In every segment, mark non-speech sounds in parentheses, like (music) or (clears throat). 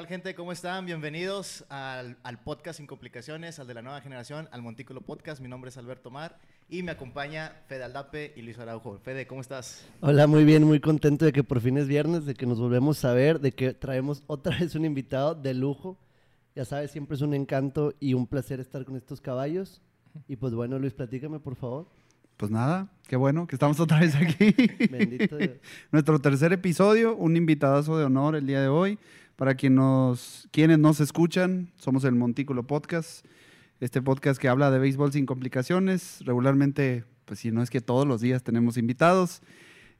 tal, gente? ¿Cómo están? Bienvenidos al, podcast Sin Complicaciones, al de la nueva generación, al Montículo Podcast. Mi nombre es Alberto Mar y me acompaña Fede Aldape y Luis Araujo. Fede, ¿cómo estás? Hola, muy bien, muy contento de que por fin es viernes, de que nos volvemos a ver, de que traemos (laughs) otra vez un invitado de lujo. Ya sabes, siempre es un encanto y un placer estar con estos caballos. Y pues bueno, Luis, platícame, por favor. Pues nada, qué bueno que estamos otra vez aquí. Bendito Dios. (laughs) Nuestro tercer episodio, un invitadazo de honor el día de hoy. Para quien nos, quienes nos escuchan, somos el Montículo Podcast, este podcast que habla de béisbol sin complicaciones. Regularmente, pues si no es que todos los días tenemos invitados.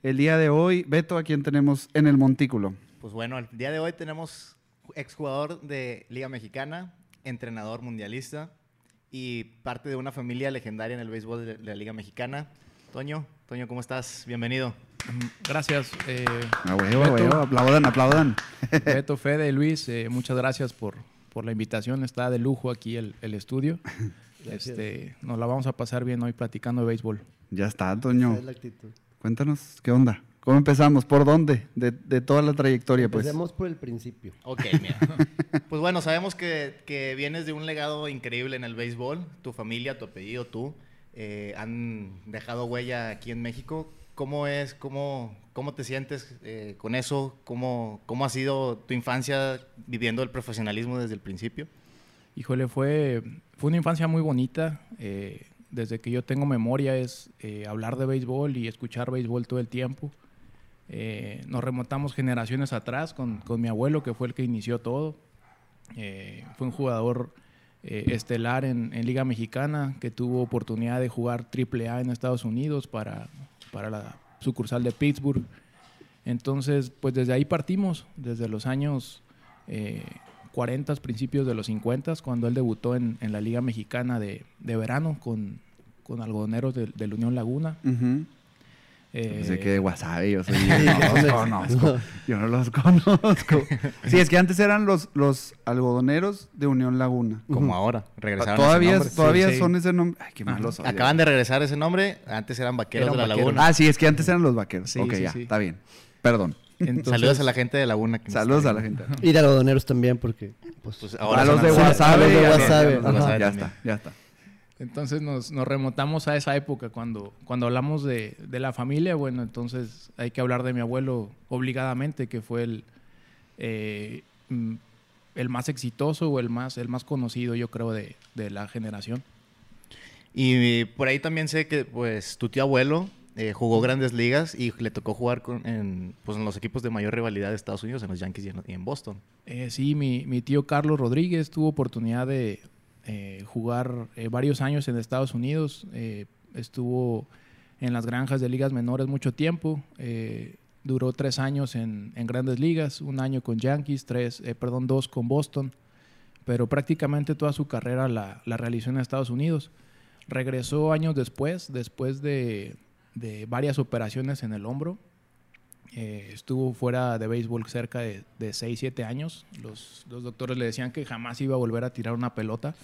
El día de hoy, Beto, ¿a quién tenemos en el Montículo? Pues bueno, el día de hoy tenemos exjugador de Liga Mexicana, entrenador mundialista y parte de una familia legendaria en el béisbol de la Liga Mexicana. Toño, Toño, ¿cómo estás? Bienvenido. Gracias. Eh, aplaudan, aplaudan. (laughs) Beto, Fede, Luis, eh, muchas gracias por, por la invitación. Está de lujo aquí el, el estudio. (laughs) Este, nos la vamos a pasar bien hoy platicando de béisbol. Ya está, Toño. Cuéntanos, ¿qué onda? ¿Cómo empezamos? ¿Por dónde? De, de toda la trayectoria, pues. Empecemos por el principio. Ok, mira. (laughs) pues bueno, sabemos que, que, vienes de un legado increíble en el béisbol. Tu familia, tu apellido, tú, eh, han dejado huella aquí en México. ¿Cómo es, cómo, cómo te sientes eh, con eso? ¿Cómo, ¿Cómo ha sido tu infancia viviendo el profesionalismo desde el principio? Híjole, fue, fue una infancia muy bonita. Eh, desde que yo tengo memoria es eh, hablar de béisbol y escuchar béisbol todo el tiempo. nos remontamos generaciones atrás con, con, mi abuelo, que fue el que inició todo. fue un jugador estelar en, en, Liga Mexicana, que tuvo oportunidad de jugar AAA en Estados Unidos para para la sucursal de Pittsburgh. Entonces, pues desde ahí partimos, desde los años 40, eh, principios de los 50, cuando él debutó en, la Liga Mexicana de, verano con, con algodoneros de, la Unión Laguna. Eh, sé que de wasabi, yo, (laughs) no los conozco. Yo no los (laughs) conozco. Sí, es que antes eran los, los algodoneros de Unión Laguna. Como ahora, regresaron Todavía, ese todavía son ese nombre. Ay, qué malos Acaban de regresar ese nombre. Antes eran vaqueros de la Laguna. Ah, sí, es que antes eran los vaqueros. ok, ya, está bien. Perdón. Saludos a la gente de Laguna. Saludos a la gente. Y de algodoneros también, porque. Pues, pues ahora a los de Wasabi. Ya está, ya está. Entonces nos, nos, remontamos a esa época cuando, cuando hablamos de, de, la familia. Bueno, entonces hay que hablar de mi abuelo obligadamente, que fue el, eh, mm, el más exitoso o el más, el más conocido, yo creo, de, de, la generación. Y por ahí también sé que pues tu tío abuelo eh, jugó grandes ligas y le tocó jugar con, en, pues, en los equipos de mayor rivalidad de Estados Unidos, en los Yankees y en, Boston. Eh, sí, mi, mi tío Carlos Rodríguez tuvo oportunidad de, eh, jugar eh, varios años en Estados Unidos, eh, estuvo en las granjas de ligas menores mucho tiempo, duró tres años en, grandes ligas, un año con Yankees, tres, perdón, dos con Boston, pero prácticamente toda su carrera la, realizó en Estados Unidos. Regresó años después, después de, varias operaciones en el hombro, estuvo fuera de béisbol cerca de, de 6, 7 años. Los, los, doctores le decían que jamás iba a volver a tirar una pelota.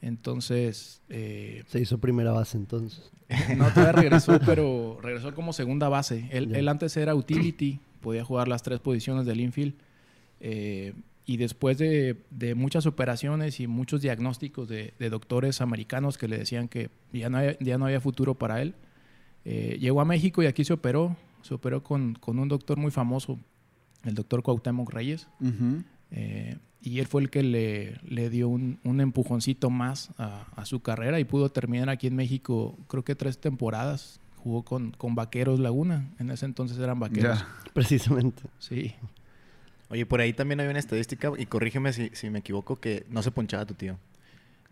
Entonces... Eh, Se hizo primera base entonces. (laughs) no, todavía regresó, (laughs) pero regresó como segunda base. Él, antes era utility, podía jugar las tres posiciones del infield. Eh, y después de, muchas operaciones y muchos diagnósticos de, doctores americanos que le decían que ya no, había, ya no había futuro para él, eh, llegó a México y aquí se operó. Se operó con, un doctor muy famoso, el doctor Cuauhtémoc Reyes y él fue el que le, le dio un, un, empujoncito más a, a, su carrera y pudo terminar aquí en México, creo que tres temporadas. Jugó con, con Vaqueros Laguna, en ese entonces eran Vaqueros. Precisamente. Sí. Oye, por ahí también hay una estadística, y corrígeme si, si me equivoco, que no se ponchaba tu tío.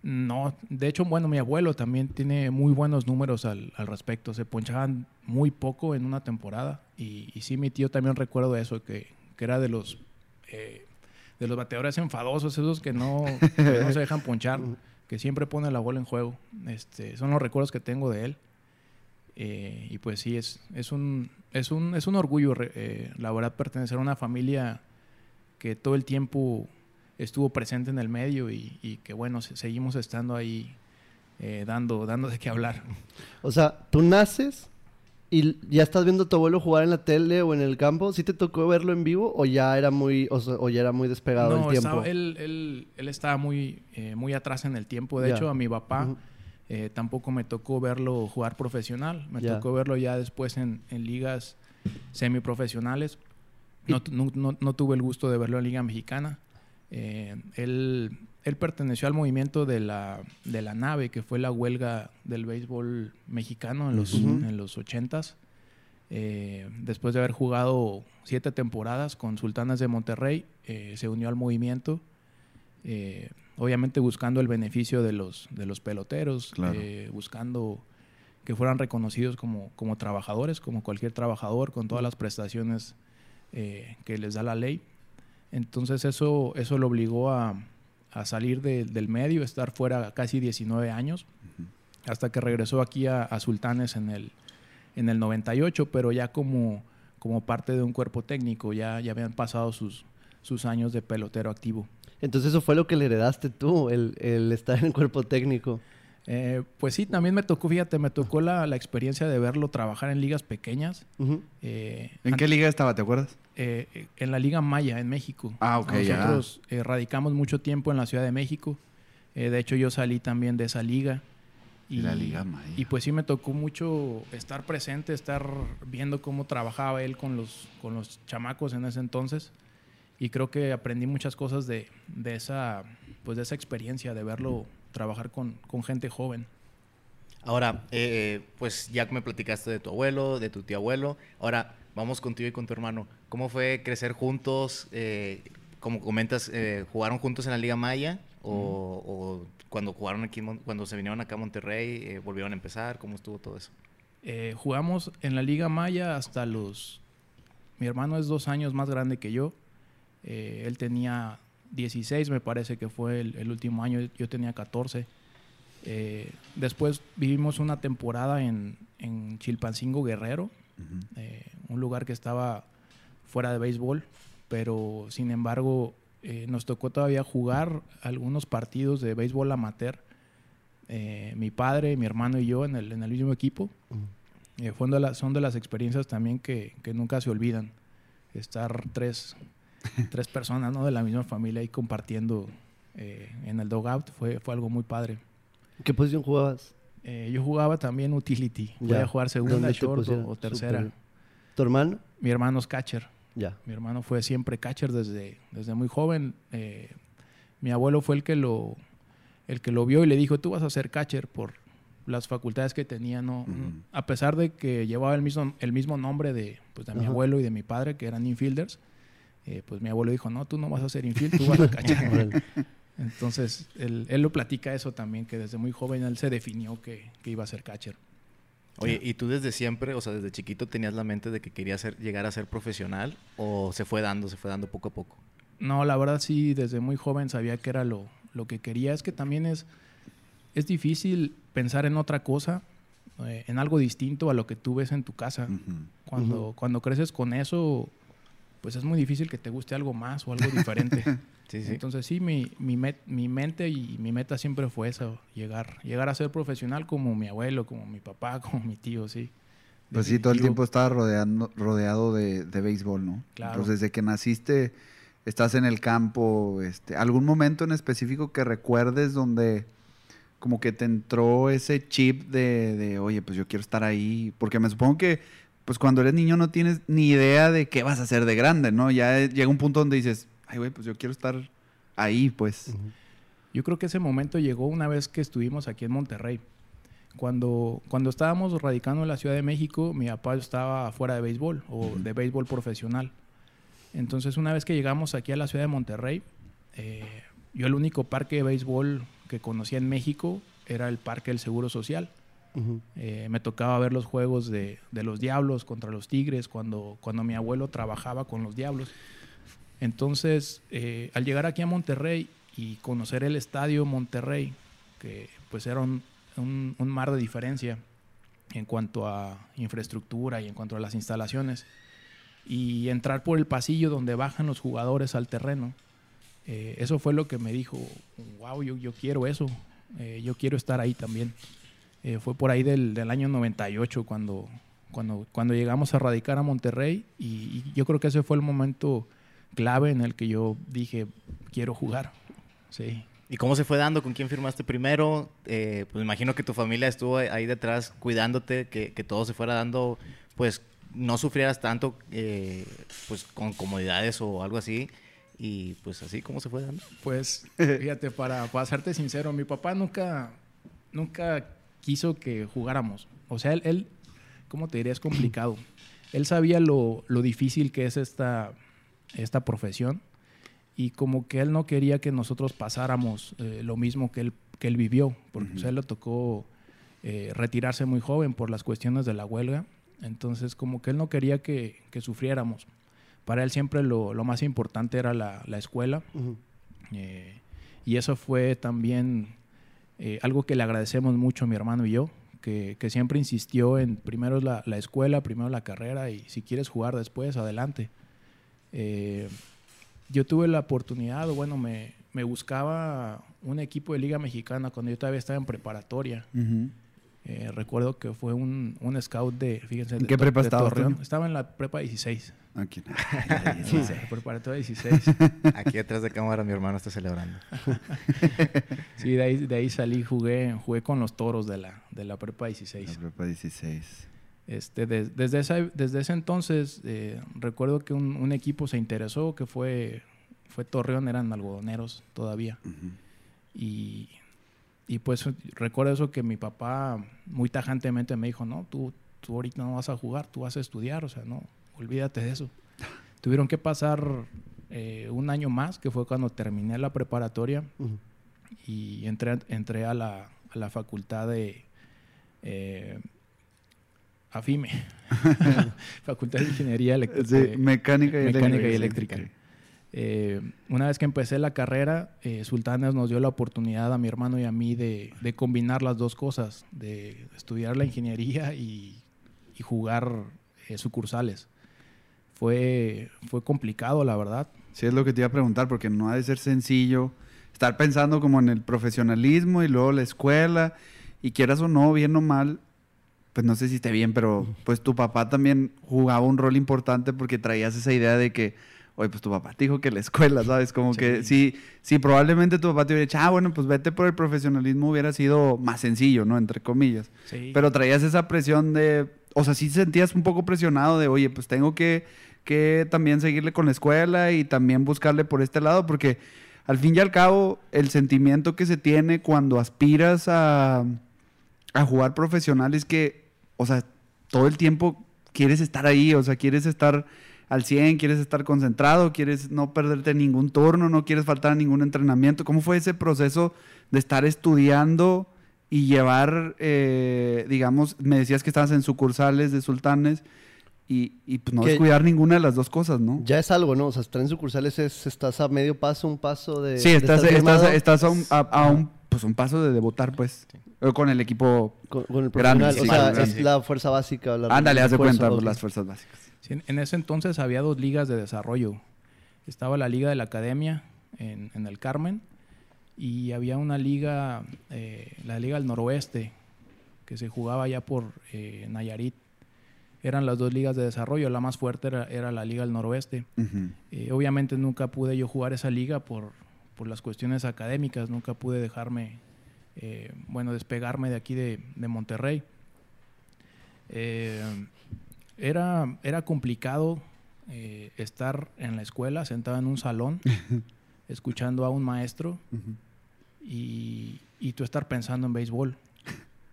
No, de hecho, bueno, mi abuelo también tiene muy buenos números al, al respecto. Se ponchaban muy poco en una temporada. Y, y, sí, mi tío también recuerdo eso, que, que era de los eh, de los bateadores enfadosos, esos que no, (laughs) no se dejan ponchar, que siempre pone la bola en juego. Este, son los recuerdos que tengo de él. Eh, y pues sí, es, es, un, es, un, es un orgullo, eh, la verdad, pertenecer a una familia que todo el tiempo estuvo presente en el medio y, que bueno, seguimos estando ahí eh, dando, dando de qué hablar. O sea, tú naces ¿Y ya estás viendo a tu abuelo jugar en la tele o en el campo? ¿Sí te tocó verlo en vivo o ya era muy, o, ya era muy despegado el tiempo? él, él, él, estaba muy, eh, muy atrás en el tiempo. De hecho, a mi papá eh, tampoco me tocó verlo jugar profesional. Me tocó verlo ya después en, en ligas semiprofesionales. No, no, no, tuve el gusto de verlo en Liga Mexicana. Eh, él, él, perteneció al movimiento de la, de la nave, que fue la huelga del béisbol mexicano en los, en los 80s. Eh, después de haber jugado siete temporadas con Sultanas de Monterrey, eh, se unió al movimiento, obviamente buscando el beneficio de los, de los peloteros, buscando que fueran reconocidos como, como trabajadores, como cualquier trabajador, con todas las prestaciones eh, que les da la ley. Entonces eso, eso lo obligó a, a salir del medio, estar fuera casi 19 años, hasta que regresó aquí a, Sultanes en el, en el 98, pero ya como, como parte de un cuerpo técnico, ya, ya habían pasado sus, sus años de pelotero activo. Entonces eso fue lo que le heredaste tú, el, el estar en el cuerpo técnico. Eh, pues sí, también me tocó, fíjate, me tocó la, experiencia de verlo trabajar en ligas pequeñas. Eh, ¿En qué liga estaba, te acuerdas? Eh, en la Liga Maya, en México. Ah, ok, Nosotros radicamos mucho tiempo en la Ciudad de México. de hecho, yo salí también de esa liga. Y, la Liga Maya. Y pues sí me tocó mucho estar presente, estar viendo cómo trabajaba él con los, con los chamacos en ese entonces. Y creo que aprendí muchas cosas de, de esa, pues de esa experiencia, de verlo trabajar con, gente joven. Ahora, eh, pues ya me platicaste de tu abuelo, de tu tío abuelo. Ahora, vamos contigo y con tu hermano. ¿Cómo fue crecer juntos? Eh, como comentas, eh, ¿jugaron juntos en la Liga Maya? O, cuando jugaron aquí, cuando se vinieron acá a Monterrey, volvieron a empezar? ¿Cómo estuvo todo eso? jugamos en la Liga Maya hasta los... Mi hermano es dos años más grande que yo. él tenía 16 me parece que fue el, último año, yo tenía 14. Eh, después vivimos una temporada en, en Chilpancingo Guerrero, eh, un lugar que estaba fuera de béisbol, pero sin embargo eh, nos tocó todavía jugar algunos partidos de béisbol amateur. mi padre, mi hermano y yo en el, en el mismo equipo. son de las experiencias también que, que nunca se olvidan. Estar tres, (laughs) tres personas ¿no? de la misma familia ahí compartiendo eh, en el dogout. Fue, fue algo muy padre. ¿Qué posición jugabas? Eh, yo jugaba también utility. Voy a jugar segunda, short o, tercera. ¿Tu hermano? Mi hermano es catcher. Ya. Mi hermano fue siempre catcher desde, desde muy joven. Eh, mi abuelo fue el que lo el que lo vio y le dijo, tú vas a ser catcher por las facultades que tenía. No, A pesar de que llevaba el mismo, el mismo nombre de, pues, de mi abuelo y de mi padre, que eran infielders, eh, pues mi abuelo dijo, no, tú no vas a ser infiel, tú (laughs) vas a cachar. (laughs) Entonces, él, él, lo platica eso también, que desde muy joven él se definió que, que iba a ser catcher. Oye, ¿y tú desde siempre, o sea, desde chiquito tenías la mente de que querías ser, llegar a ser profesional o se fue dando, se fue dando poco a poco? No, la verdad sí, desde muy joven sabía que era lo, lo que quería. Es que también es, es difícil pensar en otra cosa, eh, en algo distinto a lo que tú ves en tu casa. cuando, cuando creces con eso, pues es muy difícil que te guste algo más o algo diferente. (laughs) Entonces sí, mi, mi, mi, mente y mi meta siempre fue eso, llegar, llegar a ser profesional como mi abuelo, como mi papá, (laughs) como mi tío, sí. Pues sí, todo el tiempo estaba rodeando, rodeado de, de béisbol, ¿no? Claro. Entonces desde que naciste, estás en el campo, este, ¿algún momento en específico que recuerdes donde como que te entró ese chip de, de, oye, pues yo quiero estar ahí? Porque me supongo que pues cuando eres niño no tienes ni idea de qué vas a hacer de grande, ¿no? Ya llega un punto donde dices, ay, güey, pues yo quiero estar ahí, pues. Yo creo que ese momento llegó una vez que estuvimos aquí en Monterrey. Cuando, cuando estábamos radicando en la Ciudad de México, mi papá estaba fuera de béisbol o de béisbol profesional. Entonces, una vez que llegamos aquí a la Ciudad de Monterrey, eh, yo el único parque de béisbol que conocía en México era el Parque del Seguro Social. Eh, me tocaba ver los juegos de, los Diablos contra los Tigres cuando, mi abuelo trabajaba con los Diablos. Entonces, eh, al llegar aquí a Monterrey y conocer el estadio Monterrey, que pues era un, mar de diferencia en cuanto a infraestructura y en cuanto a las instalaciones, y entrar por el pasillo donde bajan los jugadores al terreno, eh, eso fue lo que me dijo, wow, yo quiero eso, yo quiero estar ahí también. Eh, fue por ahí del, del, año 98 cuando, cuando, cuando llegamos a radicar a Monterrey y, y yo creo que ese fue el momento clave en el que yo dije, quiero jugar. Sí. ¿Y cómo se fue dando? ¿Con quién firmaste primero? Eh, pues imagino que tu familia estuvo ahí detrás cuidándote, que, que todo se fuera dando, pues no sufrieras tanto, eh, pues con comodidades o algo así. Y pues así, ¿cómo se fue dando? Pues (laughs) fíjate, para, para serte sincero, mi papá nunca, nunca quiso que jugáramos. O sea, él, él ¿cómo te diría? Es complicado. Él sabía lo, lo difícil que es esta, esta profesión y como que él no quería que nosotros pasáramos eh, lo mismo que él, que él vivió, porque uh -huh. a él le tocó eh, retirarse muy joven por las cuestiones de la huelga, entonces como que él no quería que, que sufriéramos. Para él siempre lo, lo más importante era la, la escuela uh -huh. eh, y eso fue también eh, algo que le agradecemos mucho mi hermano y yo, que, siempre insistió en primero la, la, escuela, primero la carrera y si quieres jugar después, adelante. Eh, yo tuve la oportunidad, bueno, me, buscaba un equipo de Liga Mexicana cuando yo todavía estaba en preparatoria. Uh. Eh, recuerdo que fue un, un, scout de, fíjense, ¿En qué prepa estaba? Estaba en la prepa 16. Aquí. (laughs) sí, preparatoria 16. (laughs) Aquí atrás de cámara mi hermano está celebrando. (laughs) sí, de ahí, de ahí salí, jugué, jugué con los toros de la, de la prepa 16. La prepa 16. Este, de, desde, esa, desde ese entonces eh, recuerdo que un, un, equipo se interesó, que fue, fue Torreón, eran algodoneros todavía. Uh -huh. y, y, pues recuerdo eso que mi papá muy tajantemente me dijo, no, tú, tú ahorita no vas a jugar, tú vas a estudiar, o sea, no, olvídate de eso. (laughs) Tuvieron que pasar eh, un año más, que fue cuando terminé la preparatoria uh -huh. y entré, entré a, la, a la facultad de... Eh, AFIME, (laughs) (laughs) Facultad de Ingeniería Eléctrica. Sí, mecánica y mecánica eléctrica. Y eléctrica. Eh, una vez que empecé la carrera, eh, Sultanes nos dio la oportunidad a mi hermano y a mí de, de combinar las dos cosas, de estudiar la ingeniería y, y jugar eh, sucursales. Fue, fue complicado, la verdad. Sí, es lo que te iba a preguntar, porque no ha de ser sencillo estar pensando como en el profesionalismo y luego la escuela, y quieras o no, bien o mal, pues no sé si esté bien, pero pues tu papá también jugaba un rol importante porque traías esa idea de que, oye, pues tu papá te dijo que la escuela, ¿sabes? Como sí. que si, si probablemente tu papá te hubiera dicho, ah, bueno, pues vete por el profesionalismo, hubiera sido más sencillo, ¿no? Entre comillas. Sí. Pero traías esa presión de, o sea, sí sentías un poco presionado de, oye, pues tengo que, que también seguirle con la escuela y también buscarle por este lado, porque al fin y al cabo, el sentimiento que se tiene cuando aspiras a, a jugar profesional es que o sea, todo el tiempo quieres estar ahí, o sea, quieres estar al 100, quieres estar concentrado, quieres no perderte ningún turno, no quieres faltar a ningún entrenamiento. ¿Cómo fue ese proceso de estar estudiando y llevar, eh, digamos, me decías que estabas en sucursales de sultanes y, y pues no descuidar ninguna de las dos cosas, ¿no? Ya es algo, ¿no? O sea, estar en sucursales es, estás a medio paso, un paso de... Sí, estás, de estás, estás a, un, a, a un pues un paso de debutar, pues. Sí. Con el equipo con, con el grande. Sí, o sea, grande, es la fuerza básica. La Ándale, haz de cuenta las fuerzas básicas. En ese entonces había dos ligas de desarrollo. Estaba la liga de la academia en, en el Carmen y había una liga, eh, la liga del noroeste, que se jugaba ya por eh, Nayarit. Eran las dos ligas de desarrollo. La más fuerte era, era la liga del noroeste. Uh -huh. eh, obviamente nunca pude yo jugar esa liga por por las cuestiones académicas, nunca pude dejarme, bueno, despegarme de aquí de, de Monterrey. Era, era complicado eh, estar en la escuela, sentado en un salón, (laughs) escuchando a un maestro uh -huh. y, y, tú estar pensando en béisbol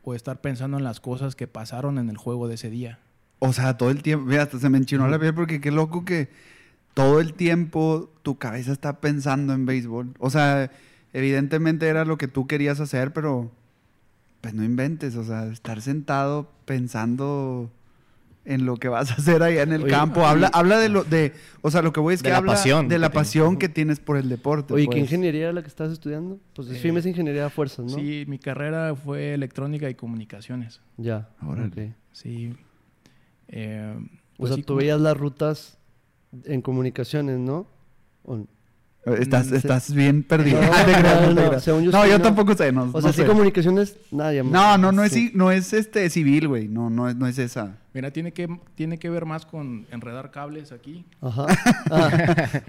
o estar pensando en las cosas que pasaron en el juego de ese día. O sea, todo el tiempo, mira, hasta se me enchinó la piel porque qué loco que todo el tiempo tu cabeza está pensando en béisbol. O sea, evidentemente era lo que tú querías hacer, pero pues no inventes, o sea, estar sentado pensando en lo que vas a hacer allá en el Oye, campo. Habla, habla de lo de, o sea, lo que voy es de que la habla pasión de la que pasión tienes. que tienes por el deporte. Oye, pues. ¿qué ingeniería era la que estás estudiando? Pues eh, FIME es ingeniería de fuerzas, ¿no? Sí, mi carrera fue electrónica y comunicaciones. Ya, Órale. okay. Sí. Eh, o sea, sí, tú veías las rutas en comunicaciones, ¿no? ¿O Estás, Mm, estás bien perdido. No, (laughs) no, no no, según yo No, yo no. tampoco sé. No, O no sea, sí, sé. comunicaciones, nadie No, no, no es, Sí. ci- no es este civil, güey. No, no es, no es esa. Mira, tiene que, tiene que ver más con enredar cables aquí. Ajá. (laughs) Ah,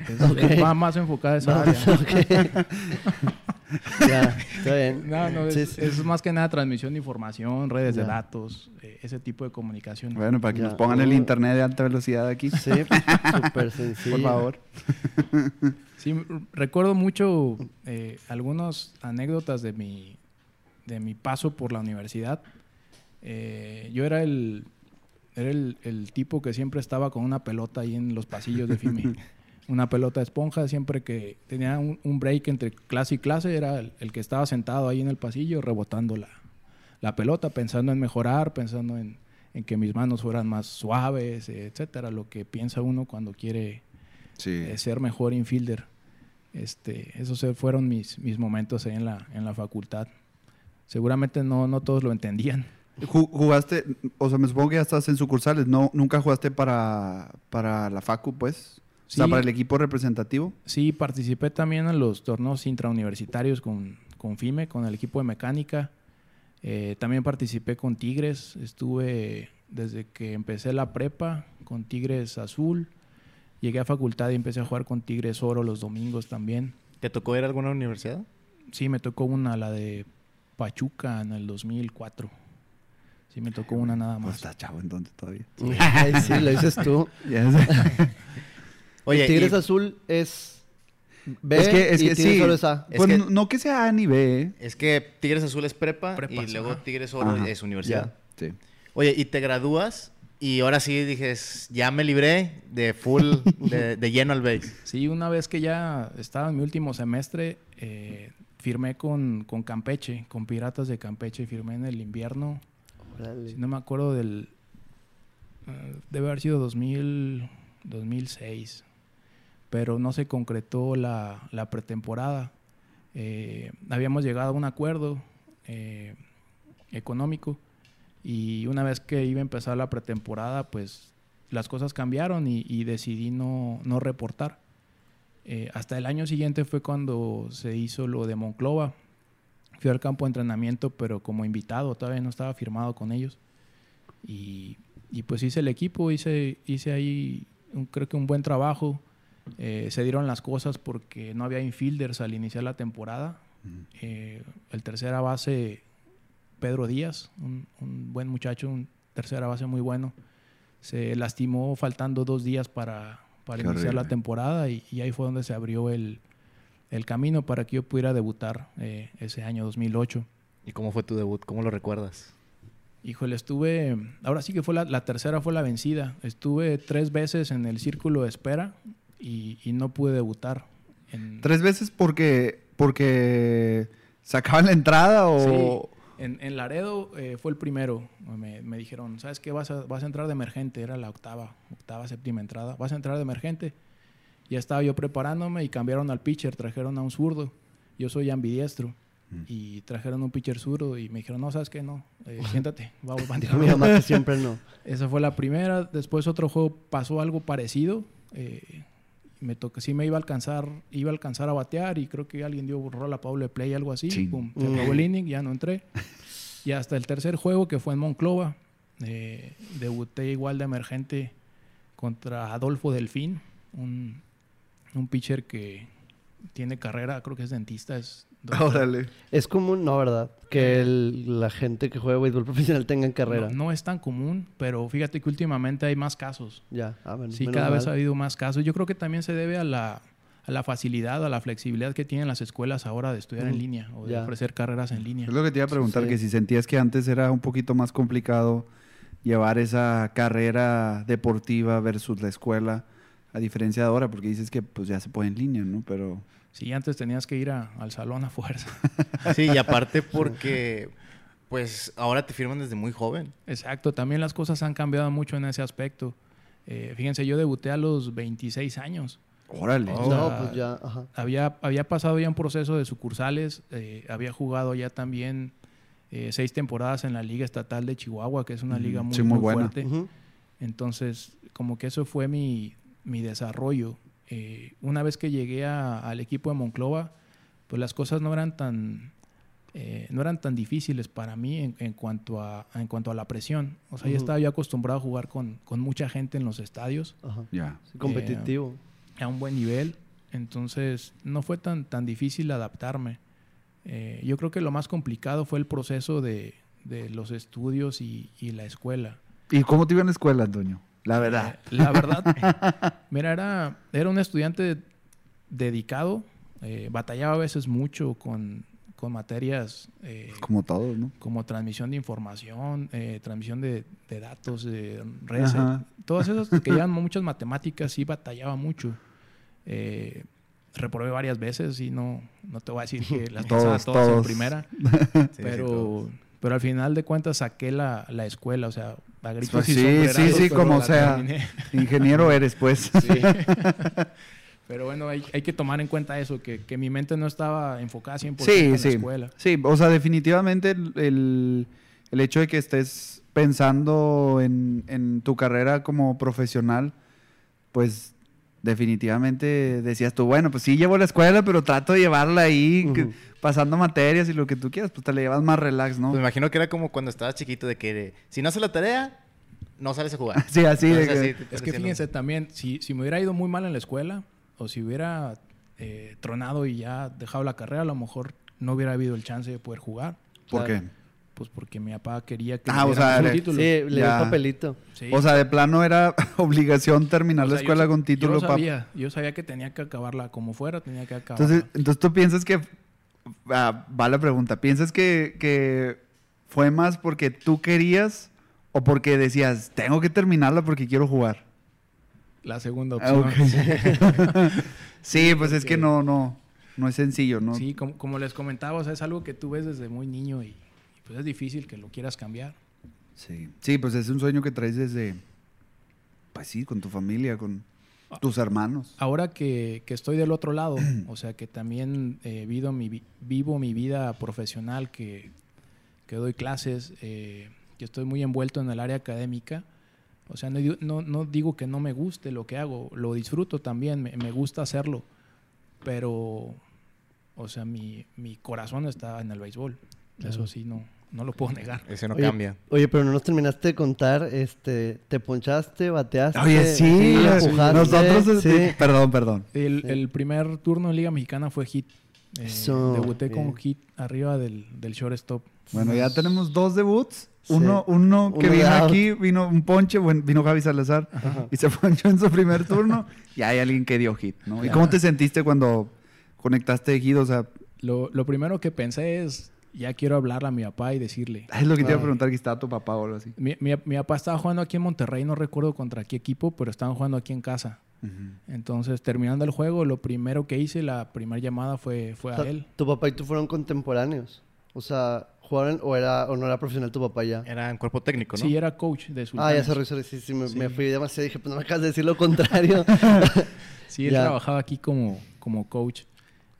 Entonces, Ok. Va más enfocada esa área. ok. (laughs) (laughs) ya, está bien. No, no, es, Sí, sí. es más que nada transmisión de información, redes de datos, eh, ese tipo de comunicación. Bueno, para que Ya. nos pongan el Oh. internet de alta velocidad aquí. Sí, (laughs) súper sencillo. Por favor. (laughs) Sí, recuerdo mucho eh, algunas anécdotas de mi, de mi paso por la universidad. Eh, yo era el, era el, el tipo que siempre estaba con una pelota ahí en los pasillos de FIME. Una pelota de esponja, siempre que tenía un, un break entre clase y clase, era el, el que estaba sentado ahí en el pasillo rebotando la, la pelota, pensando en mejorar, pensando en, en que mis manos fueran más suaves, etcétera, lo que piensa uno cuando quiere Sí. eh, ser mejor infielder. Este, esos fueron mis, mis momentos ahí en la, en la facultad. Seguramente no, no todos lo entendían. Ju- ¿Jugaste, o sea, me supongo que ya estás en sucursales, ¿no? ¿Nunca jugaste para, para la FACU, pues? Sí. para el equipo representativo. Sí, participé también en los torneos intrauniversitarios con, con FIME, con el equipo de mecánica. Eh, también participé con Tigres. Estuve desde que empecé la prepa con Tigres Azul. Llegué a facultad y empecé a jugar con Tigres Oro los domingos también. ¿Te tocó ir a alguna universidad? Sí, me tocó una, la de Pachuca en el 2004. Sí, me tocó una nada Pues más. está chavo entonces todavía. (laughs) Sí, lo dices tú. (laughs) Oye, el Tigres y- Azul es B es que, es y que Tigres sí. solo es A. Es Pues que- no, que sea A ni B, ¿eh? es que Tigres Azul es prepa, Prepa, y luego ajá. Tigres Oro Ajá. es universidad. Sí. Oye, y te gradúas y ahora sí dijes, ya me libré de full, (laughs) de, de lleno al base. Sí, una vez que ya estaba en mi último semestre, eh, firmé con, con Campeche, con Piratas de Campeche. Firmé en el invierno, si no me acuerdo del... eh, debe haber sido 2000, 2006, pero no se concretó la, la pretemporada. Eh, habíamos llegado a un acuerdo eh, económico y una vez que iba a empezar la pretemporada, pues las cosas cambiaron y, y decidí no, no reportar. Eh, hasta el año siguiente fue cuando se hizo lo de Monclova. Fui al campo de entrenamiento, pero como invitado, todavía no estaba firmado con ellos. Y, y pues hice el equipo, hice, hice ahí un- creo que un buen trabajo. Eh, se dieron las cosas porque no había infielders al iniciar la temporada. Eh, el tercera base, Pedro Díaz, un, un buen muchacho, un tercera base muy bueno, se lastimó faltando dos días para, para Qué iniciar la temporada y, y ahí fue donde se abrió el, el camino para que yo pudiera debutar eh, ese año 2008. ¿Y cómo fue tu debut? ¿Cómo lo recuerdas? Híjole, estuve, ahora sí que fue la, la tercera fue la vencida. Estuve tres veces en el círculo de espera y, y no pude debutar. En, ¿Tres veces porque, porque sacaban la entrada o...? En, en Laredo eh, fue el primero. Me, me dijeron, ¿sabes qué? Vas a, vas a entrar de emergente. Era la octava, octava, séptima entrada. Vas a entrar de emergente. Ya estaba yo preparándome y cambiaron al pitcher. Trajeron a un zurdo. Yo soy ambidiestro. Y trajeron un pitcher zurdo y me dijeron, no, ¿sabes qué? No, eh, (laughs) siéntate. Vamos, van Dijo mi mamá que siempre no. (laughs) Esa fue la primera. Después otro juego pasó algo parecido. Eh, me tocó, sí me iba a alcanzar, iba a alcanzar a batear y creo que alguien dio rola Pablo de play, algo así. Chin. Pum, se acabó el inning, ya no entré. Y hasta el tercer juego que fue en Monclova, eh, debuté igual de emergente contra Adolfo Delfín, un, un pitcher que tiene carrera, creo que es dentista, es. Órale. Es común, no, ¿verdad? Que el- la gente que juega béisbol profesional tenga carrera. No, no es tan común, pero fíjate que últimamente hay más casos. Ya, ah, bueno, Sí, cada vez ha habido más casos. Yo creo que también se debe a la, a la facilidad, a la flexibilidad que tienen las escuelas ahora de estudiar en Mm, línea o de ya. ofrecer carreras en línea. Es lo que te iba a preguntar, Sí. que si sentías que antes era un poquito más complicado llevar esa carrera deportiva versus la escuela, a diferencia de ahora, porque dices que pues ya se puede en línea, ¿no? Pero Sí, antes tenías que ir a- al salón a fuerza. (laughs) Sí, y aparte porque, pues, ahora te firman desde muy joven. Exacto, también las cosas han cambiado mucho en ese aspecto. Eh, fíjense, yo debuté a los 26 años. órale. Oh. No, sea, pues ya, ajá. Había, había pasado ya un proceso de sucursales, eh, había jugado ya también eh, seis temporadas en la Liga Estatal de Chihuahua, que es una liga muy, sí, muy muy buena. fuerte. Entonces, como que eso fue mi, mi desarrollo. Eh, una vez que llegué al equipo de Monclova, pues las cosas no eran tan, eh, no eran tan difíciles para mí en, cuanto, a, en cuanto a la presión. O sea, ya estaba yo acostumbrado a jugar con, con mucha gente en los estadios. Ya. competitivo. a un buen nivel. Entonces, no fue tan, tan difícil adaptarme. yo creo que lo más complicado fue el proceso de, de los estudios y, y, la escuela. ¿Y cómo te iba en la escuela, Antonio? La verdad. Eh, la verdad. (laughs) mira, era, era un estudiante dedicado. Eh, batallaba a veces mucho con, con materias. Eh, como todos, ¿no? Como transmisión de información, transmisión de, de, datos, de redes. Todas esas que (laughs) llevan muchas matemáticas, sí batallaba mucho. reprobé varias veces y no, no te voy a decir que las (laughs) todas, todas en primera. pero pero al final de cuentas saqué la, la escuela, o sea, a gritos pues Sí, sí, sí, como sea. (laughs) Ingeniero eres, pues. Sí. (laughs) Pero bueno, hay, hay, que tomar en cuenta eso, que, que, mi mente no estaba enfocada 100% en la escuela. Sí, o sea, definitivamente el, el, hecho de que estés pensando en, en, tu carrera como profesional, pues definitivamente decías tú, bueno, pues sí llevo la escuela, pero trato de llevarla ahí, pasando materias y lo que tú quieras, pues te la llevas más relax, ¿no? Pues me imagino que era como cuando estabas chiquito, de que si no haces la tarea, no sales a jugar. (laughs) sí, así. es que fíjense también, si, si me hubiera ido muy mal en la escuela, o si hubiera eh, tronado y ya dejado la carrera, a lo mejor no hubiera habido el chance de poder jugar. ¿Por qué? Pues porque mi papá quería que ah, o sea, le, título. Sí, le dio papelito. O sea, de plano era (laughs) obligación terminar la escuela con título. Yo sabía, yo sabía que tenía que acabarla como fuera, tenía que acabarla. Entonces, entonces tú piensas que, ah, va la pregunta, ¿piensas que, que fue más porque tú querías o porque decías, tengo que terminarla porque quiero jugar? La segunda ah, opción. (laughs) sí, pues es que no, no, no es sencillo, ¿no? Sí, como, como les comentaba, o sea, es algo que tú ves desde muy niño y pues es difícil que lo quieras cambiar. Sí, sí, pues es un sueño que traes desde, pues sí, con tu familia, con tus hermanos. Ahora que, que estoy del otro lado, (clears throat) o sea, que también eh, vivo, mi, vivo mi vida profesional, que, que doy clases, eh, que estoy muy envuelto en el área académica, o sea, no, no, no, digo que no me guste lo que hago, lo disfruto también, me, me gusta hacerlo, pero, o sea, mi, mi corazón está en el béisbol. Eso sí, no, no lo puedo negar. Ese no cambia. Oye, pero no nos terminaste de contar, este, te ponchaste, bateaste. Oye, sí, nosotros, sí. perdón, perdón. El, primer turno en Liga Mexicana fue hit. Eh, debuté con hit arriba del, del shortstop. Bueno, ya tenemos dos debuts. Uno, uno que vino aquí, vino un ponche, vino Javi Salazar y se (laughs) ponchó en su primer turno y hay alguien que dio hit, ¿no? ¿Y cómo te sentiste cuando conectaste hit? O sea, lo, lo primero que pensé es, ya quiero hablarle a mi papá y decirle. (laughs) Es lo que te iba a preguntar, que estaba tu papá o algo así. Mi, mi, papá estaba jugando aquí en Monterrey, no recuerdo contra qué equipo, pero estaban jugando aquí en casa. Entonces, terminando el juego, lo primero que hice, la primera llamada fue, fue a él. ¿Tu papá y tú fueron contemporáneos? O sea, ¿jugaron o, era, o no era profesional tu papá ya? Era en cuerpo técnico, ¿no? Sí, era coach de su. Ah, ya se sí, sí, me, me, fui demasiado. Dije, pues no me acabas de decir lo contrario. (laughs) sí, él trabajaba aquí como, como coach.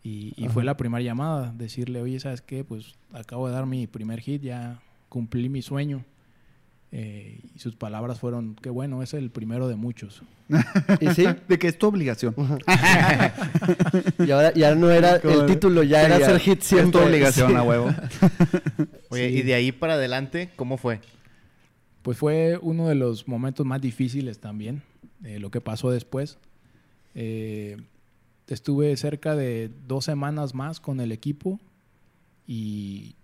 Y, fue la primera llamada, decirle, oye, ¿sabes qué? Pues acabo de dar mi primer hit, ya cumplí mi sueño. Eh, y sus palabras fueron, qué bueno, es el primero de muchos. (laughs) ¿Y sí? De que es tu obligación. (laughs) y ahora ya no era (laughs) el título, ya era hacer hit siempre. Es tu obligación, a huevo. Oye, y de ahí para adelante, ¿cómo fue? Pues fue uno de los momentos más difíciles también, eh, lo que pasó después. Eh, estuve cerca de dos semanas más con el equipo y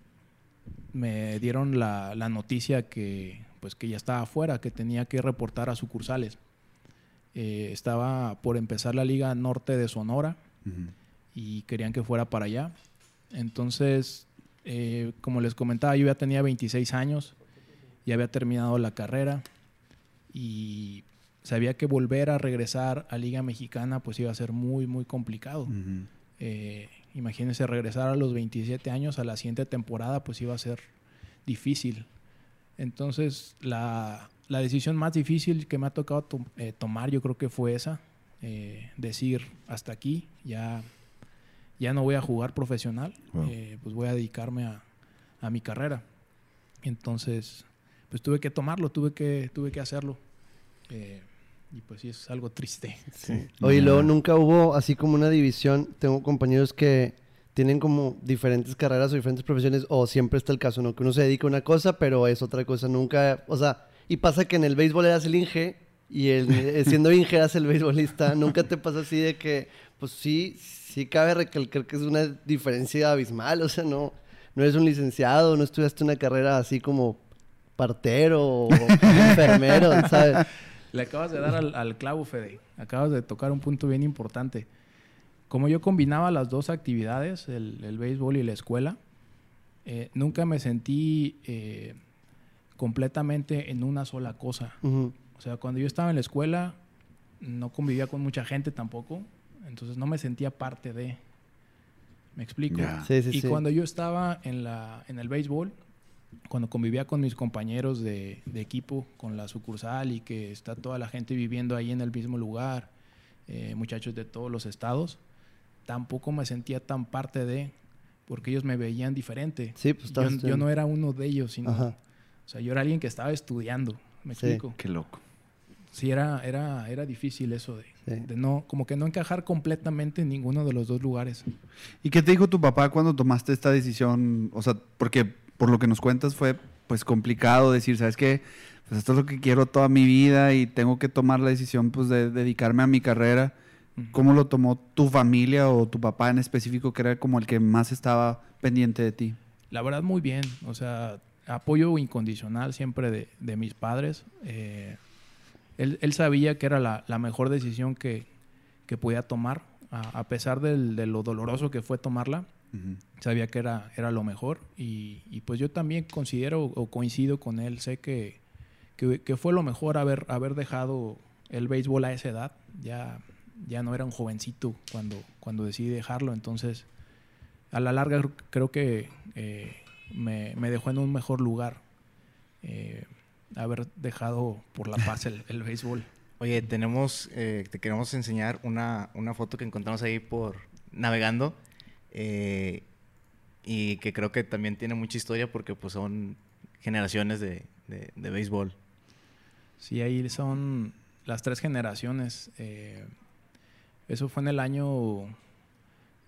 me dieron la, noticia que, pues, que ya estaba afuera, que tenía que reportar a sucursales. Eh, estaba por empezar la Liga Norte de Sonora y querían que fuera para allá. Entonces, eh, como les comentaba, yo ya tenía 26 años, ya había terminado la carrera y sabía que volver a regresar a Liga Mexicana pues iba a ser muy, muy complicado. Eh, imagínense regresar a los 27 años a la siguiente temporada pues iba a ser difícil. Entonces la, decisión más difícil que me ha tocado eh, tomar yo creo que fue esa, eh, decir hasta aquí, ya, ya no voy a jugar profesional, pues voy a dedicarme a, a mi carrera. Entonces pues tuve que tomarlo, tuve que, tuve que hacerlo. Y pues sí, es algo triste. Sí. (laughs) Oye, luego nunca hubo así como una división. Tengo compañeros que tienen como diferentes carreras o diferentes profesiones, o siempre está el caso, ¿no? Que uno se dedica a una cosa, pero es otra cosa. Nunca, o sea, y pasa que en el béisbol eras el Inge y el, eh, siendo Inge eras el beisbolista. Nunca te pasa así de que, pues sí, sí cabe recalcar que es una diferencia abismal. O sea, no, no eres un licenciado, no estudiaste una carrera así como partero o (laughs) enfermero, ¿sabes? Le acabas de dar al, clavo, Fede. Acabas de tocar un punto bien importante. Como yo combinaba las dos actividades, el, béisbol y la escuela, eh, nunca me sentí eh, completamente en una sola cosa. O sea, cuando yo estaba en la escuela, no convivía con mucha gente tampoco, entonces no me sentía parte de. ¿Me explico? y cuando yo estaba en, la, en el béisbol, cuando convivía con mis compañeros de, equipo, con la sucursal y que está toda la gente viviendo ahí en el mismo lugar, eh, muchachos de todos los estados, tampoco me sentía tan parte de, porque ellos me veían diferente. Sí, pues yo, yo, no era uno de ellos, sino, o sea, yo era alguien que estaba estudiando, ¿me explico? Qué loco. Sí, era, era, era difícil eso de, de, no, como que no encajar completamente en ninguno de los dos lugares. ¿Y qué te dijo tu papá cuando tomaste esta decisión? O sea, porque por lo que nos cuentas fue pues complicado decir, ¿sabes qué? Pues esto es lo que quiero toda mi vida y tengo que tomar la decisión pues de dedicarme a mi carrera. ¿Cómo lo tomó tu familia o tu papá en específico, que era como el que más estaba pendiente de ti? La verdad, muy bien. O sea, apoyo incondicional siempre de, de mis padres. Eh, él, él, sabía que era la, la mejor decisión que, que podía tomar, a, a pesar del, de lo doloroso que fue tomarla. Sabía que era, era lo mejor y, pues yo también considero o coincido con él. Sé que, que, fue lo mejor haber, haber dejado el béisbol a esa edad. Ya, ya no era un jovencito cuando, cuando decidí dejarlo. Entonces, a la larga creo que eh, me, dejó en un mejor lugar eh, haber dejado por la paz el, el béisbol. (laughs) Oye, tenemos, eh, te queremos enseñar una, una foto que encontramos ahí por navegando. Eh, y que creo que también tiene mucha historia porque pues son generaciones de, de, béisbol. Sí, ahí son las tres generaciones. Eh, eso fue en el año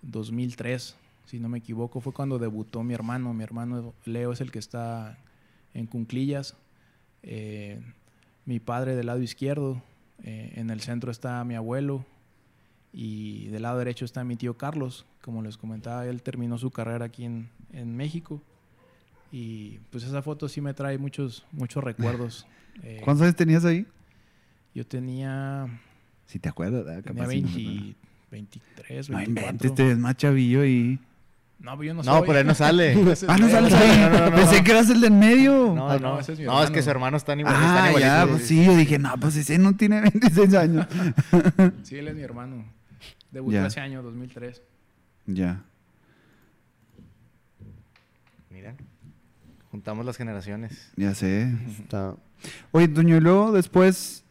2003, si no me equivoco. Fue cuando debutó mi hermano. Mi hermano Leo es el que está en Cunclillas. Eh, mi padre del lado izquierdo. en el centro está mi abuelo. Y del lado derecho está mi tío Carlos. Como les comentaba, él terminó su carrera aquí en, en México. Y pues esa foto sí me trae muchos, muchos recuerdos. (laughs) Eh, ¿Cuántos años tenías ahí? Yo tenía... Si te acuerdas, ¿verdad? Tenía 20, 23, 24. No inventes, te ves más chavillo y... No, pero yo no, no soy. por ahí no sale. (laughs) ah, no sale ahí. Pensé que eras el del medio. No, no, ese es mi No, es que su hermano está igual. Ah, ya, pues sí. Yo dije, no, pues ese no tiene (laughs) 26 años. sí, él es mi hermano. Debutó ese año, 2003. Ya. Mira, juntamos las generaciones. Ya sé. Está. Oye, Toño, y luego después,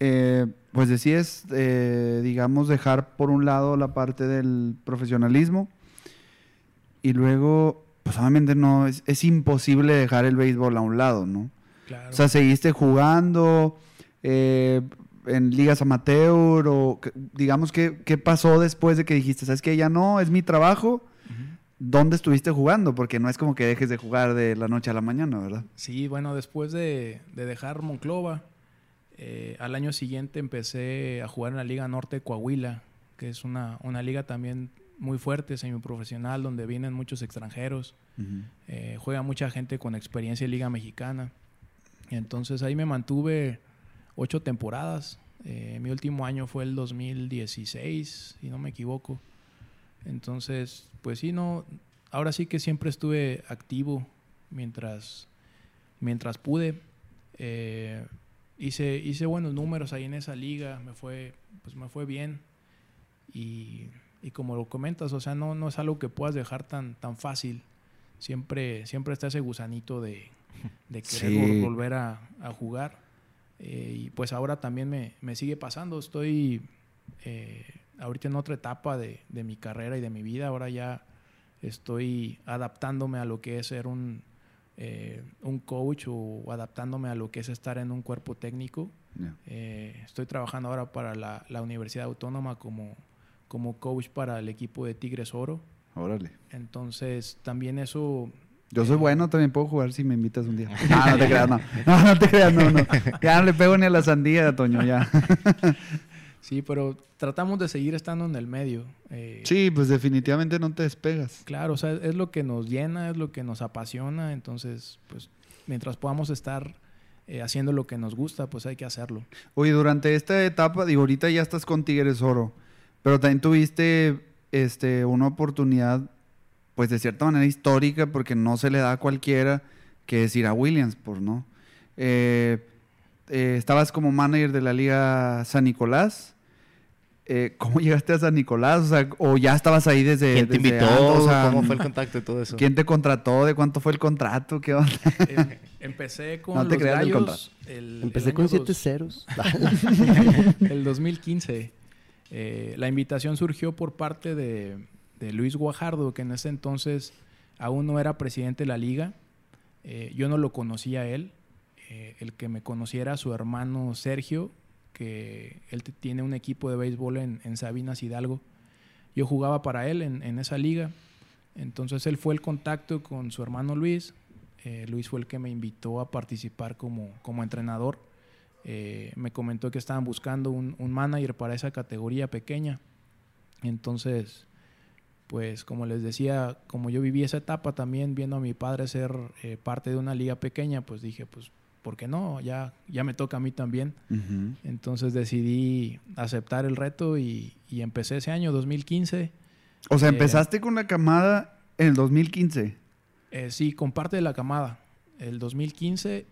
eh, pues decides, eh, digamos, dejar por un lado la parte del profesionalismo y luego, pues obviamente no, es, es imposible dejar el béisbol a un lado, ¿no? Claro. O sea, seguiste jugando, eh, en ligas amateur o digamos qué, qué pasó después de que dijiste, sabes que ya no, es mi trabajo. ¿Dónde estuviste jugando? Porque no es como que dejes de jugar de la noche a la mañana, ¿verdad? Sí, bueno, después de, dejar Monclova, eh, al año siguiente empecé a jugar en la Liga Norte de Coahuila, que es una, una liga también muy fuerte, semiprofesional, donde vienen muchos extranjeros. Eh, juega mucha gente con experiencia en Liga Mexicana. Entonces ahí me mantuve ocho temporadas. Eh, mi último año fue el 2016, si no me equivoco. Entonces, pues sí, no, ahora sí que siempre estuve activo mientras, mientras pude. Eh, hice, hice buenos números ahí en esa liga, me fue, pues me fue bien. Y, y, como lo comentas, o sea, no, no es algo que puedas dejar tan, tan fácil. Siempre, siempre está ese gusanito de, de querer volver a, a jugar. Eh, y pues ahora también me, me sigue pasando. Estoy eh, ahorita en otra etapa de, de, mi carrera y de mi vida. Ahora ya estoy adaptándome a lo que es ser un eh, un coach o adaptándome a lo que es estar en un cuerpo técnico. Estoy trabajando ahora para la, la, Universidad Autónoma como, como coach para el equipo de Tigres Oro. Órale. Entonces, también eso yo soy bueno, también puedo jugar si me invitas un día. (laughs) No, no te creas, no. No, no te creas, no, no. Ya no le pego ni a la sandía, Toño, ya. (laughs) Sí, pero tratamos de seguir estando en el medio. Eh, sí, pues definitivamente no te despegas. Claro, o sea, es lo que nos llena, es lo que nos apasiona, entonces, pues, mientras podamos estar eh, haciendo lo que nos gusta, pues hay que hacerlo. Oye, durante esta etapa, digo, ahorita ya estás con Tigres Oro, pero también tuviste este, una oportunidad pues de cierta manera histórica, porque no se le da a cualquiera, que es ir a Williamsport, ¿no? Eh, eh, estabas como manager de la Liga San Nicolás. Eh, (laughs) ¿Cómo llegaste a San Nicolás? O, sea, ¿O ya estabas ahí desde... ¿Quién te invitó? ¿Cómo fue el (laughs) contacto y todo eso? ¿Quién te contrató? ¿De cuánto fue el contrato? ¿Qué onda? empecé (laughs) con no te los gallos, el Empecé con siete ceros. el 2015. la invitación surgió por parte de, de Luis Guajardo, que en ese entonces aún no era presidente de la liga. Eh, yo no lo conocía a él. Eh, el que me conociera su hermano Sergio, que él tiene un equipo de béisbol en, Sabinas Hidalgo. Yo jugaba para él en, esa liga. Entonces él fue el contacto con su hermano Luis. Eh, Luis fue el que me invitó a participar como, como entrenador. me comentó que estaban buscando un, un, manager para esa categoría pequeña. Entonces pues como les decía, como yo viví esa etapa también viendo a mi padre ser eh, parte de una liga pequeña, pues dije, pues, ¿por qué no? Ya, ya me toca a mí también. Entonces decidí aceptar el reto y, empecé ese año, 2015. O sea, eh, empezaste con la camada en el 2015. Eh, sí, con parte de la camada. El 2015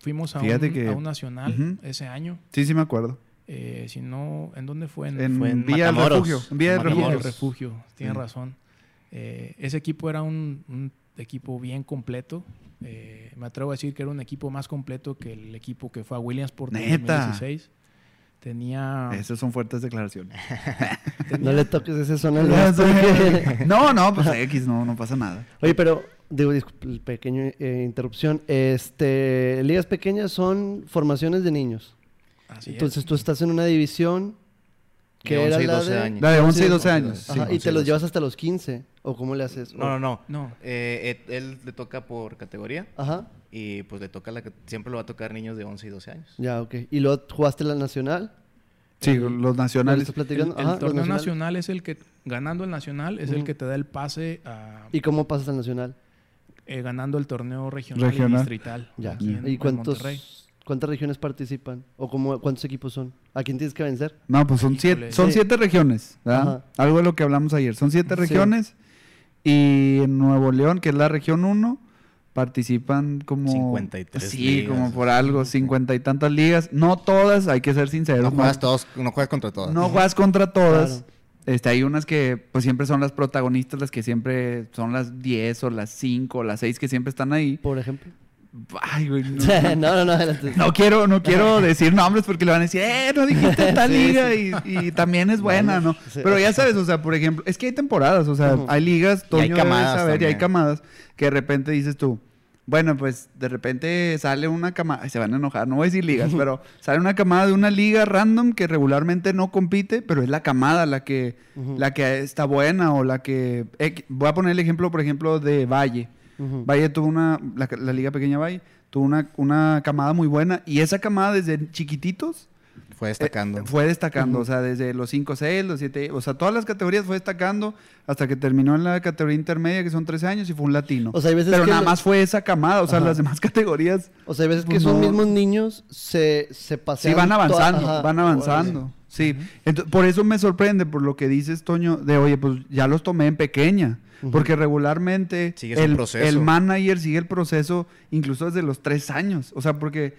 fuimos a un, nacional ese año. Sí, sí me acuerdo. Eh, si no, ¿en dónde fue? En, fue en Vía del Refugio. En Vía del Refugio. tienes razón. Eh, ese equipo era un, equipo bien completo. Eh, me atrevo a decir que era un equipo más completo que el equipo que fue a Williamsport en 2016. Tenía. Esas son fuertes declaraciones. (laughs) (laughs) No le toques ese sonido. (laughs) no, no, pues X, no, no pasa nada. Oye, pero, digo, disculpe, pequeña interrupción. Este, ligas pequeñas son formaciones de niños. Entonces tú estás en una división que de era la de, años. La de 11 y 12 años. y te los llevas hasta los 15. ¿O cómo le haces? No, no, no. Eh, él le toca por categoría. Ajá. Y pues le toca la que siempre lo va a tocar niños de 11 y 12 años. Ya, ok. ¿Y luego jugaste la nacional? Sí, los nacionales. El, el torneo nacional es el que, ganando el nacional, es el que te da el pase a... ¿Y cómo pasas al nacional? Eh, ganando el torneo regional, y distrital. Ya. ¿Y cuántos, ¿Cuántas regiones participan? ¿O cómo, cuántos equipos son? ¿A quién tienes que vencer? No, pues son siete, son siete regiones, Algo de lo que hablamos ayer. Son siete regiones y en Nuevo León, que es la región 1, participan como... 53 Sí, como por algo, cincuenta y tantas ligas. No todas, hay que ser sinceros. No juegas, todos, no juegas contra todas. No juegas contra todas. Este, hay unas que pues siempre son las protagonistas, las que siempre son las 10 o las 5 o las 6 que siempre están ahí. Por ejemplo. Ay, güey. (laughs) No, no, no. No, quiero, no quiero decir nombres porque le van a decir, eh, no dijiste (laughs) esta liga Y, también es buena, ¿no? Pero ya sabes, o sea, por ejemplo, es que hay temporadas, o sea, hay ligas, Toño y hay camadas. Saber, y hay camadas que de repente dices tú, bueno, pues de repente sale una camada, se van a enojar, no voy a decir ligas, (laughs) pero sale una camada de una liga random que regularmente no compite, pero es la camada la que, la que está buena o la que... voy a poner el ejemplo, por ejemplo, de Valle. Valle tuvo una, la, Liga Pequeña Valle, tuvo una, una camada muy buena y esa camada desde chiquititos fue destacando. Eh, fue destacando, o sea, desde los 5, 6, los 7, o sea, todas las categorías fue destacando hasta que terminó en la categoría intermedia, que son 13 años, y fue un latino. O sea, hay veces Pero nada más fue esa camada, o sea, las demás (laughs) categorías. O sea, hay veces que pues son mismos niños, se, se pasean. Sí, van avanzando, van avanzando. Sí, por eso me sorprende por lo que dices, Toño, de oye, pues ya los tomé en pequeña. Porque regularmente el, el, manager sigue el proceso incluso desde los tres años. O sea, porque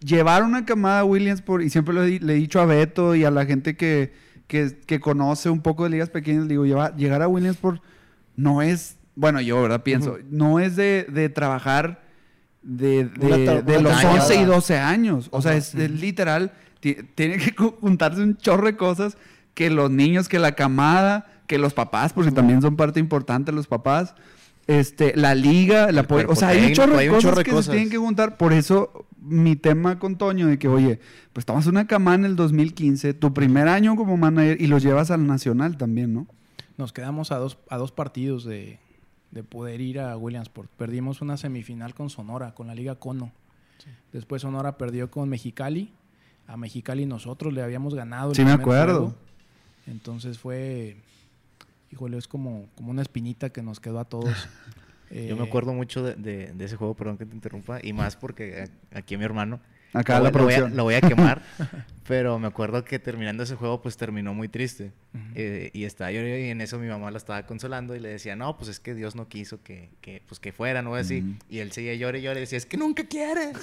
llevar una camada a Williams, por, y siempre le he dicho a Beto y a la gente que, que, conoce un poco de ligas pequeñas, digo, llegar a Williams por no es, bueno, yo, ¿verdad? Pienso, no es de, de trabajar de, de, los 11 y 12 años. O sea, es, literal, tiene que (laughs) juntarse un chorro de cosas que los niños, que la camada, que los papás, porque también son parte importante los papás, este, la liga, el El apoyo. O sea, hay un chorro de cosas chorro que se cosas. tienen que juntar. Por eso, mi tema con Toño de que, oye, pues tomas una cama en el 2015, tu primer año como manager, y los llevas al nacional también, ¿no? Nos quedamos a dos, a dos partidos de, de poder ir a Williamsport. Perdimos una semifinal con Sonora, con la Liga Cono. Después Sonora perdió con Mexicali. A Mexicali nosotros le habíamos ganado. el Sí, me acuerdo. juego. Entonces fue, híjole, es como, como una espinita que nos quedó a todos. (laughs) Yo me Eh, acuerdo mucho de, de- de ese juego, perdón que te interrumpa, y más porque aquí mi hermano Acá lo, la voy- lo voy a, lo voy a quemar, (laughs) pero me acuerdo que terminando ese juego, pues terminó muy triste. Ujú. Eh, y estaba yo y en eso mi mamá la estaba consolando y le decía, no, pues es que Dios no quiso que, que, pues que fuera, ¿no? Así. Ujú. Y él seguía llorando y llorando y decía, es que nunca quiere. (laughs)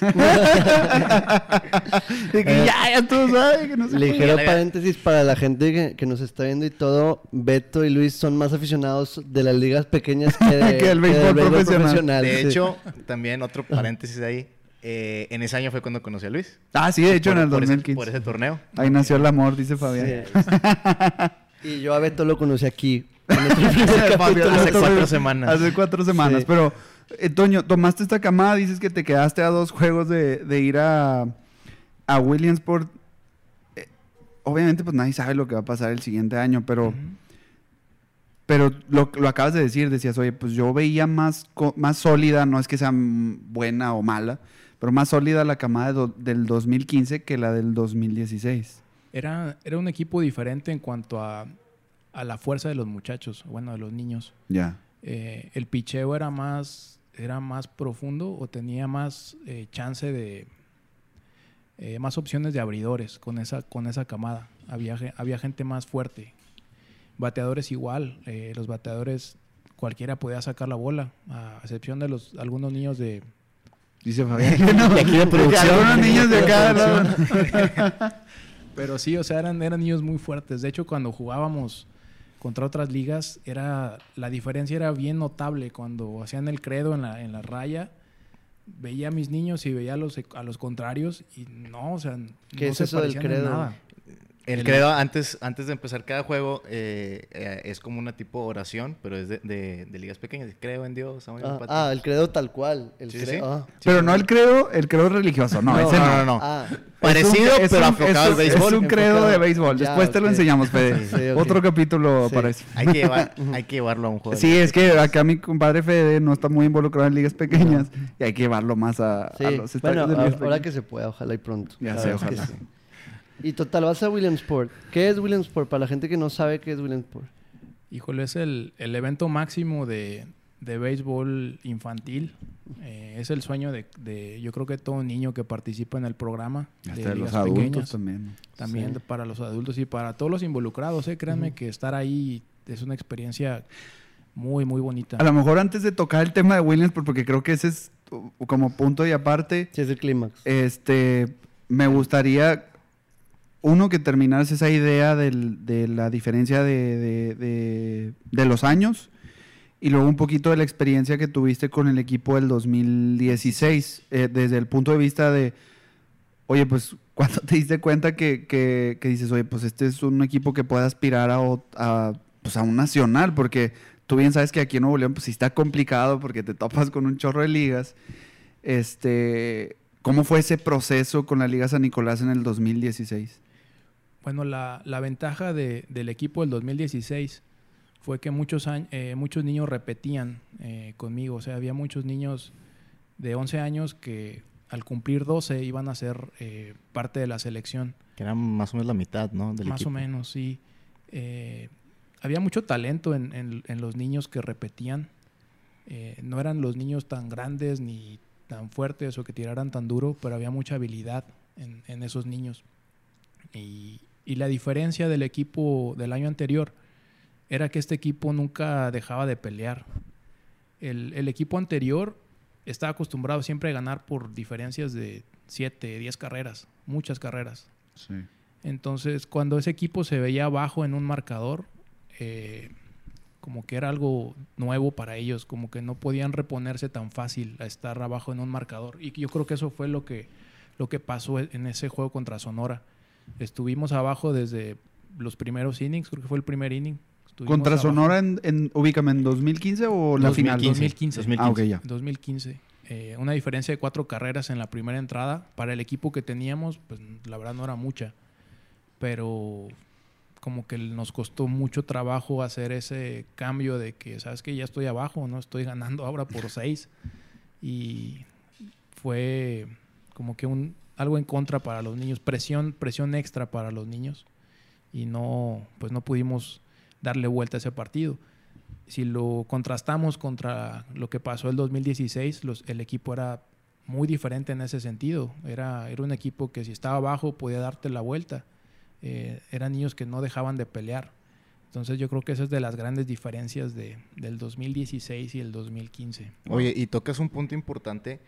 De que ya, ya tú sabes que no se Ligero paréntesis para la gente que, que nos está viendo y todo. Beto y Luis son más aficionados de las ligas pequeñas que, (laughs) de- Que del que béisbol profesional. de sí. hecho, también otro paréntesis ahí. Eh, en ese año fue cuando conocí a Luis. Ah, sí, de hecho, Por- en el por ese- 2015. por ese torneo. Ahí nació el amor, dice Fabián. Sí. (laughs) y yo a Beto lo conocí aquí. Fabián, (laughs) hace cuatro semanas. Hace cuatro semanas. Sí. Pero, eh, Toño, tomaste esta camada, dices que te quedaste a dos juegos de, de ir a, a Williamsport. Eh, obviamente, pues nadie sabe lo que va a pasar el siguiente año, pero, Ujú. pero lo, lo acabas de decir, decías, oye, pues yo veía más, más sólida, no es que sea buena o mala, pero más sólida la camada de del 2015 que la del 2016. Era, era un equipo diferente en cuanto a, a la fuerza de los muchachos, bueno, de los niños. Ya. Eh, el picheo era más, era más profundo o tenía más eh, chance de, eh, más opciones de abridores con esa, con esa camada. Había, había gente más fuerte. Bateadores igual, eh, los bateadores cualquiera podía sacar la bola, a excepción de los algunos niños de, Dice (laughs) Fabián. que no. Y aquí de producción. algunos niños de acá. ¿no? (laughs) Pero sí, o sea, eran, eran niños muy fuertes. De hecho, cuando jugábamos contra otras ligas, era la diferencia era bien notable. Cuando hacían el credo en la, en la raya, veía a mis niños y veía a los, a los contrarios y no, o sea, ¿Qué no es se eso del credo? nada. El El- credo, antes, antes de empezar cada juego, eh, eh, es como una tipo oración, pero es de, de- de ligas pequeñas. Creo en Dios, Ah, ah, el credo tal cual. El Sí, credo. sí. ah. Pero no el credo, el credo religioso, no, (laughs) ese no. no, no, no. Ah, Parecido, Es un- (laughs) es pero un- enfocado al béisbol. Es un credo Enfocado. de béisbol. Ya, Después te lo enseñamos, Fede. (laughs) Sí. Otro capítulo Sí. para eso. Hay, que llevar, hay que llevarlo a un juego. Sí, es que acá mi compadre Fede no está muy involucrado en ligas pequeñas y hay que llevarlo más a, sí. a los Bueno, estadios de ligas ahora pequeñas. que se pueda, ojalá y pronto. Ya sé, ojalá. Y total, vas a Williamsport. ¿Qué es Williamsport? Para la gente que no sabe qué es Williamsport. Híjole, es el, el evento máximo de, de béisbol infantil. Eh, es el sueño de, de, yo creo que todo niño que participa en el programa. Hasta de de los adultos pequeñas. también. También Sí. para los adultos y para todos los involucrados, ¿eh? Créanme que estar ahí es una experiencia muy, muy bonita. A lo mejor antes de tocar el tema de Williams, porque creo que ese es como punto y aparte, Sí, es el clímax. este, me gustaría, uno, que terminaras esa idea de la diferencia de, los años y luego un poquito de la experiencia que tuviste con el equipo del 2016, eh, desde el punto de vista de, oye, pues, (laughs) cuando te diste cuenta que, que- dices, oye, pues este es un equipo que puede aspirar a, a, pues, a un nacional, porque tú bien sabes que aquí en Nuevo León, pues sí está complicado porque te topas con un chorro de ligas. Este, ¿Cómo fue ese proceso con la Liga San Nicolás en el 2016? Bueno, la, la ventaja de- del equipo del 2016 fue que muchos, eh, muchos niños repetían eh, conmigo. O sea, había muchos niños de 11 años que al cumplir 12 iban a ser eh, parte de la selección. Que era más o menos la mitad, ¿no? Del Más equipo. o menos, sí. Eh, había mucho talento en, en- en los niños que repetían. No eran los niños tan grandes ni tan fuertes o que tiraran tan duro, pero había mucha habilidad en, en esos niños. Y, y la diferencia del equipo del año anterior era que este equipo nunca dejaba de pelear. El, el equipo anterior estaba acostumbrado siempre a ganar por diferencias de 7, 10 carreras, muchas carreras. Sí. Entonces, cuando ese equipo se veía abajo en un marcador, eh, como que era algo nuevo para ellos, como que no podían reponerse tan fácil a estar abajo en un marcador. Y yo creo que eso fue lo que, lo que pasó en ese juego contra Sonora. Estuvimos abajo desde los primeros innings, creo que fue el primer inning. ¿Contra Sonora en, en, ubícame, en 2015 o la final? 2015. 2015. Ah, ok, ya. 2015. Eh, una diferencia de cuatro carreras en la primera entrada. Para el equipo que teníamos, pues la verdad no era mucha. Pero como que nos costó mucho trabajo hacer ese cambio de que, sabes que ya estoy abajo, no estoy ganando ahora por seis. Y fue como que un, algo en contra para los niños, presión, presión extra para los niños. Y no, pues no pudimos darle vuelta a ese partido. Si lo contrastamos contra lo que pasó el 2016, los, el equipo era muy diferente en ese sentido. Era, era un equipo que si estaba abajo podía darte la vuelta. Eh, eran niños que no dejaban de pelear. Entonces yo creo que esa es de las grandes diferencias de, del 2016 y el 2015. Oye, y tocas un punto importante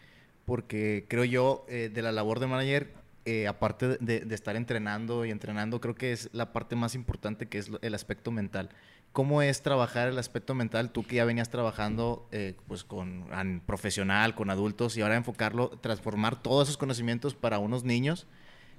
porque creo yo eh, de la labor de manager, eh, aparte de, de, estar entrenando y entrenando, creo que es la parte más importante que es el aspecto mental. ¿Cómo es trabajar el aspecto mental? Tú que ya venías trabajando eh, pues con an, profesional, con adultos, y ahora enfocarlo, transformar todos esos conocimientos para unos niños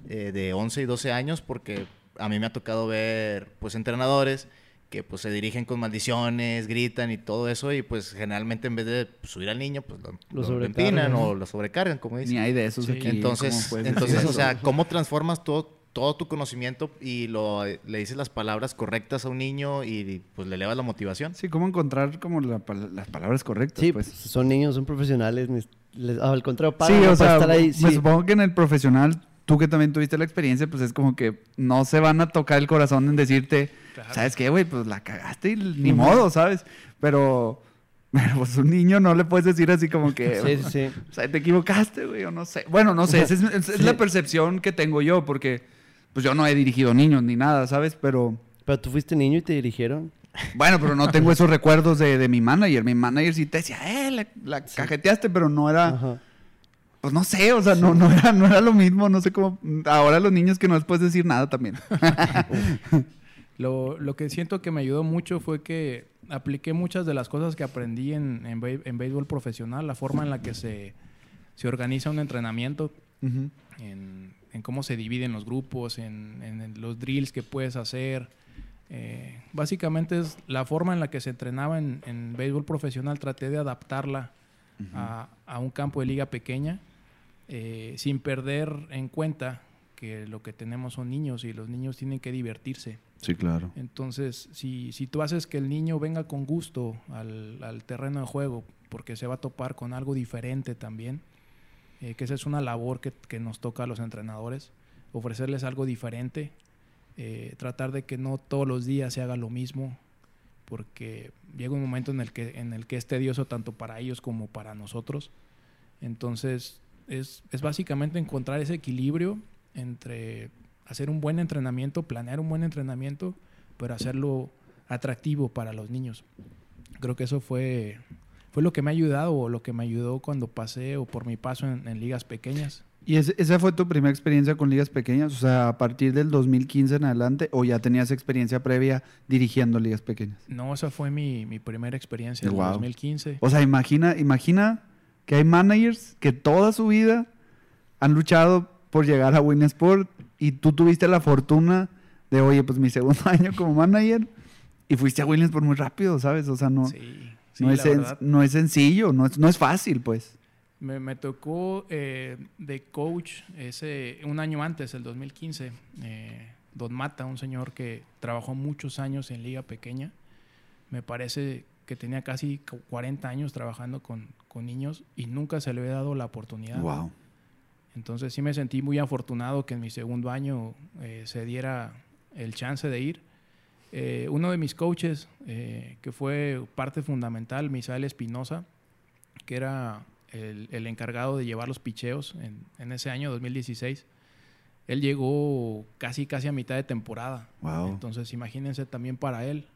eh, de 11 y 12 años, porque a mí me ha tocado ver pues entrenadores que pues se dirigen con maldiciones, gritan y todo eso, y pues generalmente en vez de subir al niño, pues lo, Lo empinan o lo sobrecargan, como dicen. Ni hay de esos Sí. aquí. Entonces, ¿cómo puedes entonces o sea, ¿cómo transformas todo, todo tu conocimiento y lo, le dices las palabras correctas a un niño y pues le elevas la motivación? Sí, cómo encontrar como la pal- las palabras correctas, Sí, pues. son niños, son profesionales. ni- les- al contrario, Sí, pagan ¿no? o para sea, estar ahí. me sí. supongo que en el profesional, tú que también tuviste la experiencia, pues es como que no se van a tocar el corazón en decirte, Claro. ¿sabes qué, güey? Pues la cagaste y ni modo, ¿sabes? Pero, (laughs) pero pues un niño no le puedes decir así como que, Sí, sí, sí. (laughs) o sea, te equivocaste, güey, o no sé. Bueno, no sé, esa es, es- es Sí. la percepción que tengo yo, porque pues yo no he dirigido niños ni nada, ¿sabes? Pero, Pero tú fuiste niño y te dirigieron. bueno, pero no tengo (laughs) esos recuerdos de, de mi manager. Mi manager sí te decía, eh, la, la cajeteaste, pero no era... Ajá. Pues no sé, o sea, no, no, era, no era lo mismo, no sé cómo. Ahora los niños que no les puedes decir nada también. (laughs) Lo, lo que siento que me ayudó mucho fue que apliqué muchas de las cosas que aprendí en, en, en béisbol profesional, la forma en la que se, se organiza un entrenamiento, en, en cómo se dividen los grupos, en, en los drills que puedes hacer. Eh, básicamente es la forma en la que se entrenaba en, en béisbol profesional, traté de adaptarla a, a un campo de liga pequeña, eh, sin perder en cuenta que lo que tenemos son niños y los niños tienen que divertirse. Sí, claro. Entonces, si, si tú haces que el niño venga con gusto al, al terreno de juego, porque se va a topar con algo diferente también, eh, que esa es una labor que, que nos toca a los entrenadores, ofrecerles algo diferente, eh, tratar de que no todos los días se haga lo mismo, porque llega un momento en el que, en el que es tedioso tanto para ellos como para nosotros. Entonces, es, es básicamente encontrar ese equilibrio entre hacer un buen entrenamiento, planear un buen entrenamiento, pero hacerlo atractivo para los niños. Creo que eso fue, fue lo que me ha ayudado o lo que me ayudó cuando pasé o por mi paso en, en ligas pequeñas. ¿Y esa fue tu primera experiencia con ligas pequeñas? O sea, a partir del 2015 en adelante, o ya tenías experiencia previa dirigiendo ligas pequeñas? No, esa fue mi, mi primera experiencia en Wow. 2015. O sea, imagina, imagina que hay managers que toda su vida han luchado por llegar a Winsport y tú tuviste la fortuna de, oye, pues mi segundo (laughs) año como manager y fuiste a Winsport muy rápido, ¿sabes? O sea, no, Sí, sí, no, es, sen- verdad. no es sencillo, no es, no es fácil, pues. Me, me tocó eh, de coach ese un año antes, el 2015. eh, Don Mata, un señor que trabajó muchos años en liga pequeña. Me parece que tenía casi cu- 40 años trabajando con, con niños y nunca se le había dado la oportunidad. Wow. Entonces sí me sentí muy afortunado que en mi segundo año eh, se diera el chance de ir. Eh, uno de mis coaches, eh, que fue parte fundamental, Misael Espinosa, que era el, el encargado de llevar los picheos en, en ese año 2016, él llegó casi casi a mitad de temporada. Wow. Entonces imagínense también para él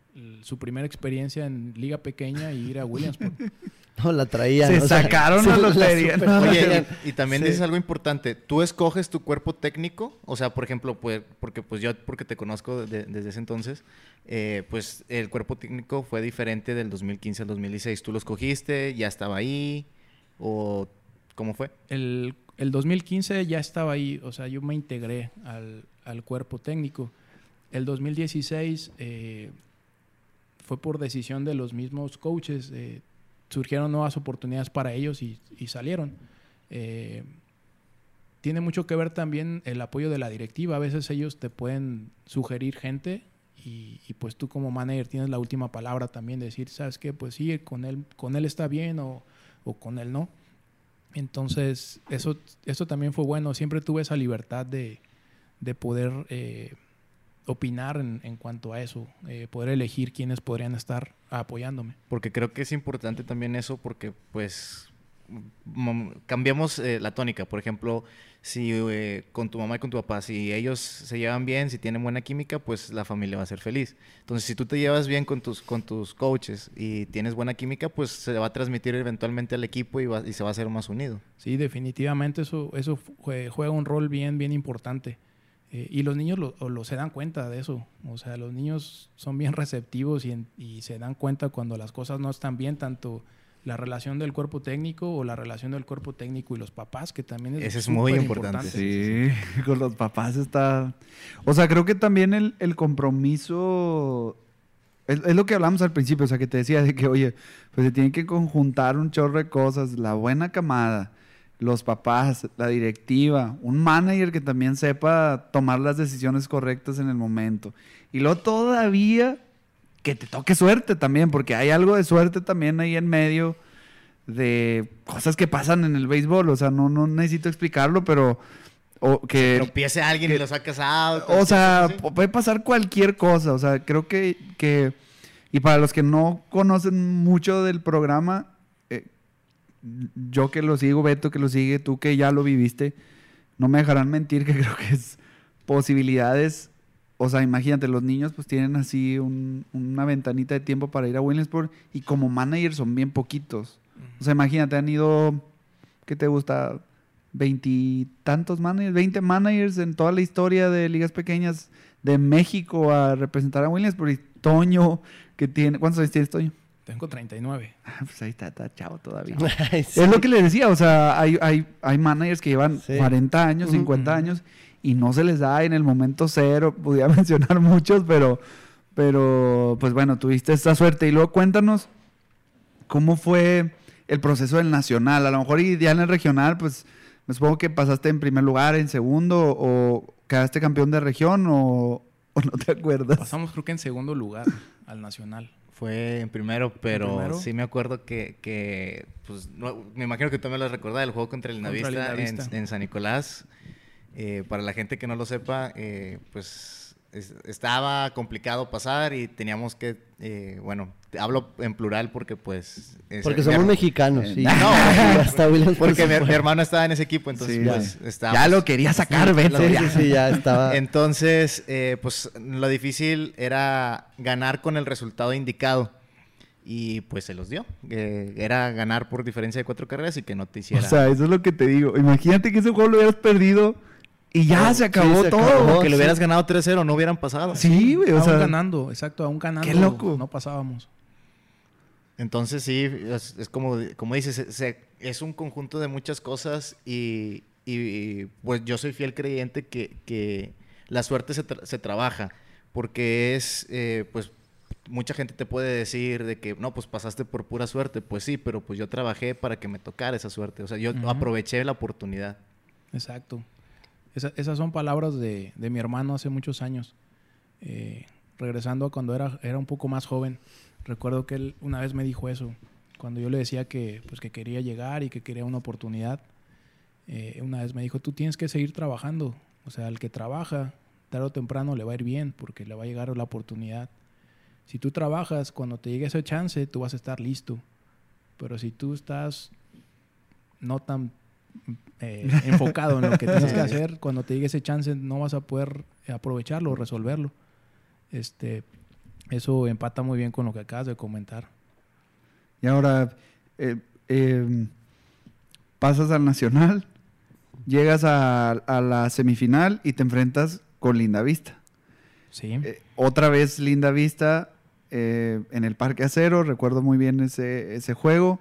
su primera experiencia en liga pequeña y ir a Williamsport. (laughs) (laughs) No, la traían. Se o sea, sacaron sí, (laughs) a la lotería. super No, (laughs) Oye, traían. y, y también Sí. dices algo importante. ¿Tú escoges tu cuerpo técnico? O sea, por ejemplo, pues, porque pues yo, porque te conozco de- desde ese entonces, eh, pues el cuerpo técnico fue diferente del 2015 al 2016. ¿Tú lo escogiste? ¿Ya estaba ahí? ¿O cómo fue? el, el 2015 ya estaba ahí, o sea, yo me integré al, al cuerpo técnico. El 2016 eh, fue por decisión de los mismos coaches. Eh, surgieron nuevas oportunidades para ellos y, salieron. Eh, tiene mucho que ver también el apoyo de la directiva. A veces ellos te pueden sugerir gente y, pues tú como manager tienes la última palabra también, decir, ¿sabes qué? Pues sí, con él, con él está bien o, con él no. Entonces, eso, eso también fue bueno. Siempre tuve esa libertad de, poder eh, opinar en, cuanto a eso, eh, poder elegir quiénes podrían estar apoyándome. Porque creo que es importante también eso porque pues cambiamos eh, la tónica. Por ejemplo, si eh, con tu mamá y con tu papá, si ellos se llevan bien, si tienen buena química, pues la familia va a ser feliz. Entonces, si tú te llevas bien con tus, con tus coaches y tienes buena química, pues se va a transmitir eventualmente al equipo y, y se va a hacer más unido. Sí, definitivamente eso, eso juega un rol bien, bien importante. Eh, y los niños lo, se dan cuenta de eso. O sea, los niños son bien receptivos y, y se dan cuenta cuando las cosas no están bien, tanto la relación del cuerpo técnico o la relación del cuerpo técnico y los papás, que también es Ese es muy importante. Sí, (laughs) con los papás está... O sea, creo que también el, el compromiso... Es, es, lo que hablamos al principio, o sea, que te decía de que, oye, pues se tienen que conjuntar un chorro de cosas, la buena camada, los papás, la directiva, un manager que también sepa tomar las decisiones correctas en el momento. Y luego todavía que te toque suerte también, porque hay algo de suerte también ahí en medio de cosas que pasan en el béisbol. O sea, no, no necesito explicarlo, pero. O que. Tropiece a alguien y lo sacas out. O sea, puede pasar cualquier cosa. O sea, creo que. que y para los que no conocen mucho del programa, yo que lo sigo, Beto que lo sigue, tú que ya lo viviste, no me dejarán mentir que (laughs) creo que es posibilidades o sea, imagínate, los niños pues tienen así una ventanita de tiempo para ir a Williamsport y como manager son bien poquitos. O sea, imagínate, han ido, ¿qué te gusta? Veintitantos managers, veinte managers en toda la historia de ligas pequeñas de México a representar a Williamsport. Y Toño, que tiene, ¿cuántos años tienes, Toño? Tengo 39. (laughs) Ah, pues ahí está, está chavo todavía. (laughs) Es lo que le decía, o sea, hay, hay, hay managers que llevan 40 años, 50 años y no se les da en el momento cero. Podía (laughs) mencionar muchos, pero, pero pues bueno, tuviste esta suerte. Y luego cuéntanos cómo fue el proceso del nacional. A lo mejor ya en el regional, pues me supongo que pasaste en primer lugar, en segundo, o quedaste campeón de región, o, no te acuerdas. Pasamos creo que en segundo lugar al nacional. Fue en primero, pero sí me acuerdo que, pues, me imagino que tú me lo recordás, el juego contra el Navista, en, en, San Nicolás. Eh, para la gente que no lo sepa, eh, pues estaba complicado pasar y teníamos que, eh, bueno, hablo en plural porque pues... porque somos mexicanos, sí. No, (laughs) porque mi, hermano estaba en ese equipo, entonces pues estaba... Ya lo quería sacar, sí, Sí, ya estaba... (laughs) Entonces, pues lo difícil era ganar con el resultado indicado. Y pues se los dio. era ganar por diferencia de cuatro carreras y que no te hiciera. O sea, eso es lo que te digo. Imagínate que ese juego lo hubieras perdido y ya se acabó todo. que le hubieras ganado 3-0, no hubieran pasado. Sí, güey. O sea, ganando, exacto, aún ganando. Qué loco. No pasábamos. Entonces sí, es, como, como dices, es un conjunto de muchas cosas y, pues yo soy fiel creyente que, la suerte se, trabaja porque es, eh, pues mucha gente te puede decir de que no, pues pasaste por pura suerte, pues sí, pero pues yo trabajé para que me tocara esa suerte, o sea, yo aproveché la oportunidad. Exacto esas son palabras de, mi hermano hace muchos años. Eh, regresando a cuando era, era un poco más joven, recuerdo que él una vez me dijo eso. Cuando yo le decía que, pues, que quería llegar y que quería una oportunidad, eh, una vez me dijo, tú tienes que seguir trabajando. O sea, el que trabaja, tarde o temprano le va a ir bien porque le va a llegar la oportunidad. Si tú trabajas, cuando te llegue ese chance, tú vas a estar listo. Pero si tú estás no tan eh, enfocado en lo que tienes que (laughs) hacer, cuando te llegue ese chance no vas a poder aprovecharlo o resolverlo. Este, eso empata muy bien con lo que acabas de comentar. Y ahora eh, em, pasas al Nacional, llegas a, la semifinal y te enfrentas con Linda Vista. Sí. Eh, otra vez Linda Vista en el Parque Acero, recuerdo muy bien ese, ese juego.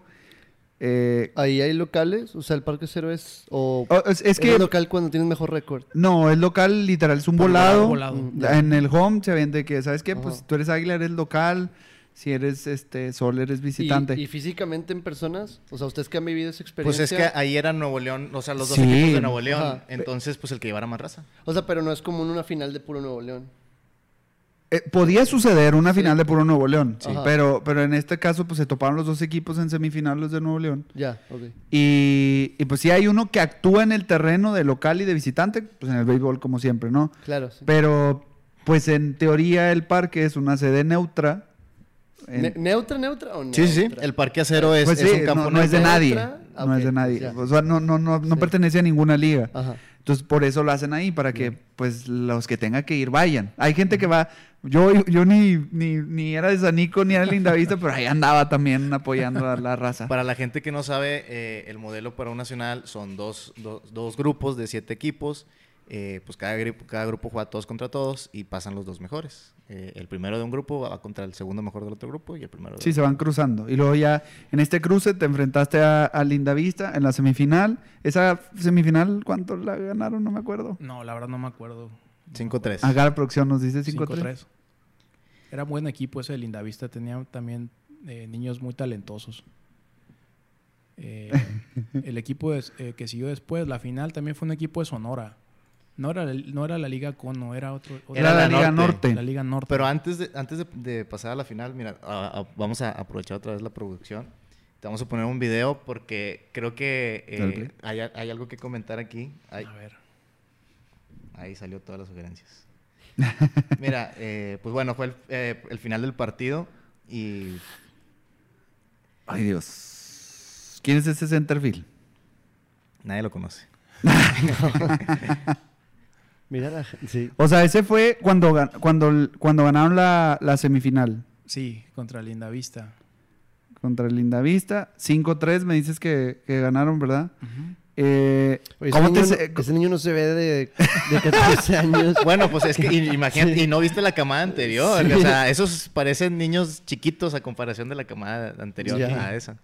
Eh, ¿Ahí hay locales? O sea, el Parque Cero es... O oh, es, que, local cuando tienes mejor récord? No, es local, literal, es un volado. En el home se vende que, ¿sabes qué? Pues tú eres águila, eres local. si eres este Sol, eres visitante. ¿Y, físicamente en personas? O sea, ustedes que han vivido esa experiencia. Pues es que ahí era Nuevo León, o sea, los dos equipos de Nuevo León. Entonces, pues el que llevara más raza. O sea, pero no es como una final de puro Nuevo León. Eh, podía suceder una final de puro Nuevo León, pero, pero en este caso pues se toparon los dos equipos en semifinal los de Nuevo León. Ya, ok. Y, y, pues sí hay uno que actúa en el terreno de local y de visitante, pues en el béisbol como siempre, ¿no? Claro, sí. Pero pues en teoría el parque es una sede neutra. ¿Neutra, neutra o neutra? Sí, sí, el Parque Acero es, pues un campo no, es de nadie. no es de nadie. O sea, no, no, no, no pertenece a ninguna liga. Ajá. Entonces, por eso lo hacen ahí, para que pues los que tengan que ir vayan. Hay gente que va, yo, yo ni, ni, ni era de Sanico ni era de Lindavista, pero ahí andaba también apoyando a la raza. Para la gente que no sabe, eh, el modelo para un nacional son dos, dos grupos de siete equipos eh, pues cada grupo, cada grupo juega todos contra todos y pasan los dos mejores. Eh, el primero de un grupo va contra el segundo mejor del otro grupo y el primero de Sí, se van cruzando. Y luego ya en este cruce te enfrentaste a, a Lindavista en la semifinal. ¿Esa semifinal cuánto la ganaron? No me acuerdo. No, la verdad no me acuerdo. 5-3. Acá la producción nos dice 5-3. Era buen equipo ese de Lindavista. Tenía también eh, niños muy talentosos. (laughs) el equipo que siguió después, la final, también fue un equipo de Sonora. No era, no era la Liga Cono, era otro. era la, Liga Norte. La Liga Norte. Pero antes de, antes de, pasar a la final, mira, vamos a aprovechar otra vez la producción. Te vamos a poner un video porque creo que eh, hay, hay, algo que comentar aquí. a ver. Ahí salió todas las sugerencias. (laughs) mira, eh, pues bueno, fue el, eh, el final del partido y. Ay, Dios. ¿Quién es ese centerfield? Nadie lo conoce. (laughs) (laughs) Mira sí. O sea, ese fue cuando, cuando, cuando ganaron la, semifinal. Sí, contra Lindavista. Contra Lindavista. 5-3 me dices que, ganaron, ¿verdad? Eh, ese, niño, no se ve de, de 14 (laughs) años. Bueno, pues es que imagínate, y no viste la camada anterior. O sea, esos parecen niños chiquitos a comparación de la camada anterior a esa.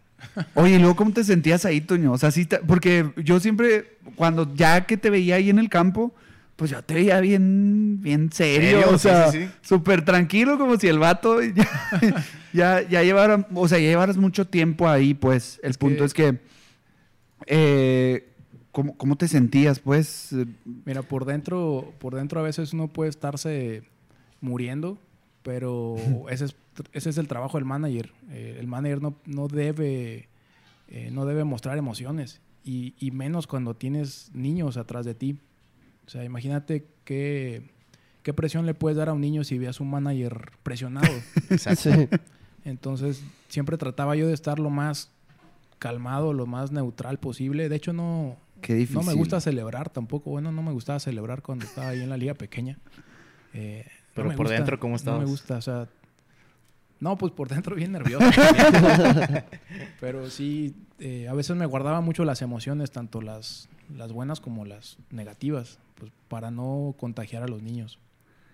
Oye, ¿y luego cómo te sentías ahí, Toño? O sea, sí, porque yo siempre, cuando ya que te veía ahí en el campo, pues yo te veía bien, bien serio, o sea, súper tranquilo, como si el vato (laughs) ya, ya, llevara, o sea, ya llevaras mucho tiempo ahí, pues. El punto es que, eh, ¿cómo, te sentías, pues? Mira, por dentro, por dentro a veces uno puede estarse muriendo, pero ese es, ese es el trabajo del manager. Eh, el manager no, no debe, eh, no debe mostrar emociones, y, y menos cuando tienes niños atrás de ti o sea, imagínate qué, qué presión le puedes dar a un niño si veas un manager presionado. (laughs) Exacto. Entonces, siempre trataba yo de estar lo más calmado, lo más neutral posible. De hecho, no, no me gusta celebrar tampoco. Bueno, no me gustaba celebrar cuando estaba ahí en la liga pequeña. Eh, Pero por dentro, ¿cómo estabas? No me gusta, o sea... No, pues por dentro bien nervioso. (laughs) Pero sí, eh, a veces me guardaba mucho las emociones, tanto las, las buenas como las negativas, pues para no contagiar a los niños.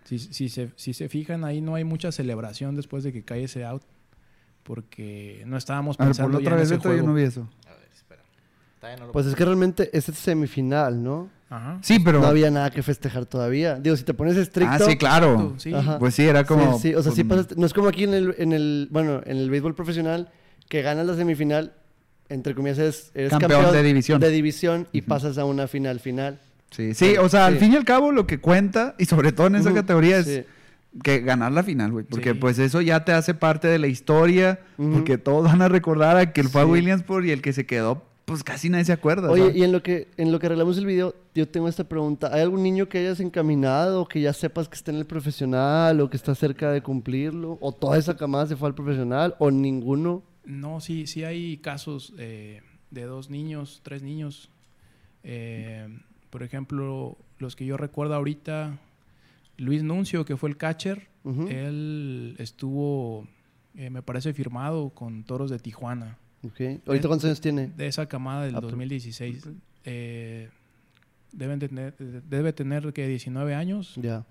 Si, si, se, si se fijan, ahí no hay mucha celebración después de que cae ese out, porque no estábamos pensando otra vez en ese no vi eso. A ver, espera. pues es que realmente es semifinal, ¿no? Ajá. Sí, pero... No había nada que festejar todavía. Digo, si te pones estricto... Ah, sí, claro. Pues sí, era como... Sí, o sea, sí pasaste... No es como aquí en el, en el... Bueno, en el béisbol profesional, que ganas la semifinal entre comillas, eres campeón, de división. De división y pasas a una final final. Sí, sí, o sea, al fin y al cabo lo que cuenta, y sobre todo en esa categoría, es que ganar la final, güey. Porque pues eso ya te hace parte de la historia, porque todos van a recordar a que el fue a Williamsport y el que se quedó, pues casi nadie se acuerda. Oye, y en lo que en lo que arreglamos el video, yo tengo esta pregunta. ¿Hay algún niño que hayas encaminado, que ya sepas que está en el profesional o que está cerca de cumplirlo? ¿O toda esa camada se fue al profesional o ninguno? No, sí, sí hay casos eh, de dos niños, tres niños. Eh, por ejemplo, los que yo recuerdo ahorita, Luis Nuncio, que fue el catcher, él estuvo, eh, me parece, firmado con Toros de Tijuana. ¿Ahorita cuántos años tiene? De esa camada del 2016. Ah, deben tener, debe tener que 19 años. Ya.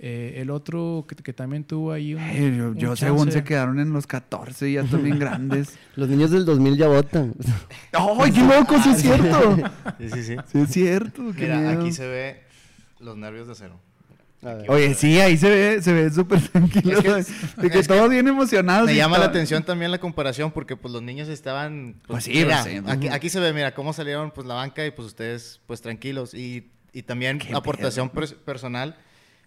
Eh, el otro que, también tuvo ahí un. yo, según se quedaron en los 14 y ya están bien grandes. (laughs) Los niños del 2000 ya votan. (laughs) ¡Ay, qué loco! ¡Sí es cierto! (laughs) Sí, sí, sí. Sí es cierto. Mira, aquí se ve los nervios de acero. Oye, sí, ahí se ve, se ve súper tranquilo. de que todos bien emocionados. Me llama la atención también la comparación porque pues los niños estaban... Pues, pues sí, mira, aquí, aquí, se ve, mira, cómo salieron pues la banca y pues ustedes pues tranquilos. Y, y también aportación personal.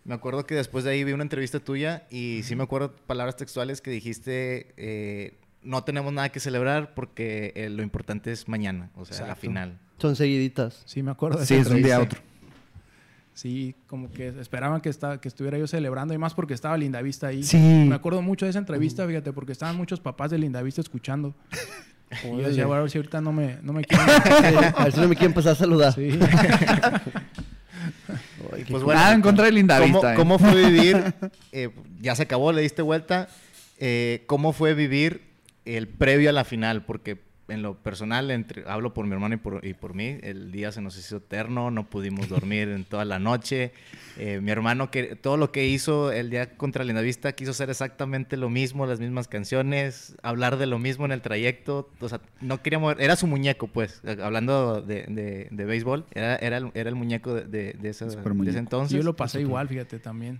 Me acuerdo que después de ahí vi una entrevista tuya y sí me acuerdo palabras textuales que dijiste... Eh, no tenemos nada que celebrar porque eh, lo importante es mañana, o sea, la final. Son seguiditas. Sí, me acuerdo. De sí, es un día a otro. Sí, como que esperaban que, que estuviera yo celebrando y más porque estaba Lindavista ahí. Sí. Me acuerdo mucho de esa entrevista, fíjate, porque estaban muchos papás de Lindavista escuchando. y yo decía, bueno, si ahorita no me, no me (laughs) quieren... a ver si no me quieren pasar a saludar. Sí. (laughs) pues bueno, Nada en contra de Lindavista. ¿Cómo, ¿eh? fue vivir? (laughs) Eh, ya se acabó, le diste vuelta. Eh, ¿Cómo fue vivir el previo a la final? Porque en lo personal, entre, hablo por mi hermano y por, y por mí, el día se nos hizo eterno, no pudimos dormir en toda la noche. Eh, mi hermano, que todo lo que hizo el día contra Lindavista, quiso hacer exactamente lo mismo, las mismas canciones, hablar de lo mismo en el trayecto. O sea, no quería mover, era su muñeco, pues, hablando de, de, béisbol, era, era, el, era el muñeco de, de, ese, entonces. Yo lo pasé igual, fíjate, también.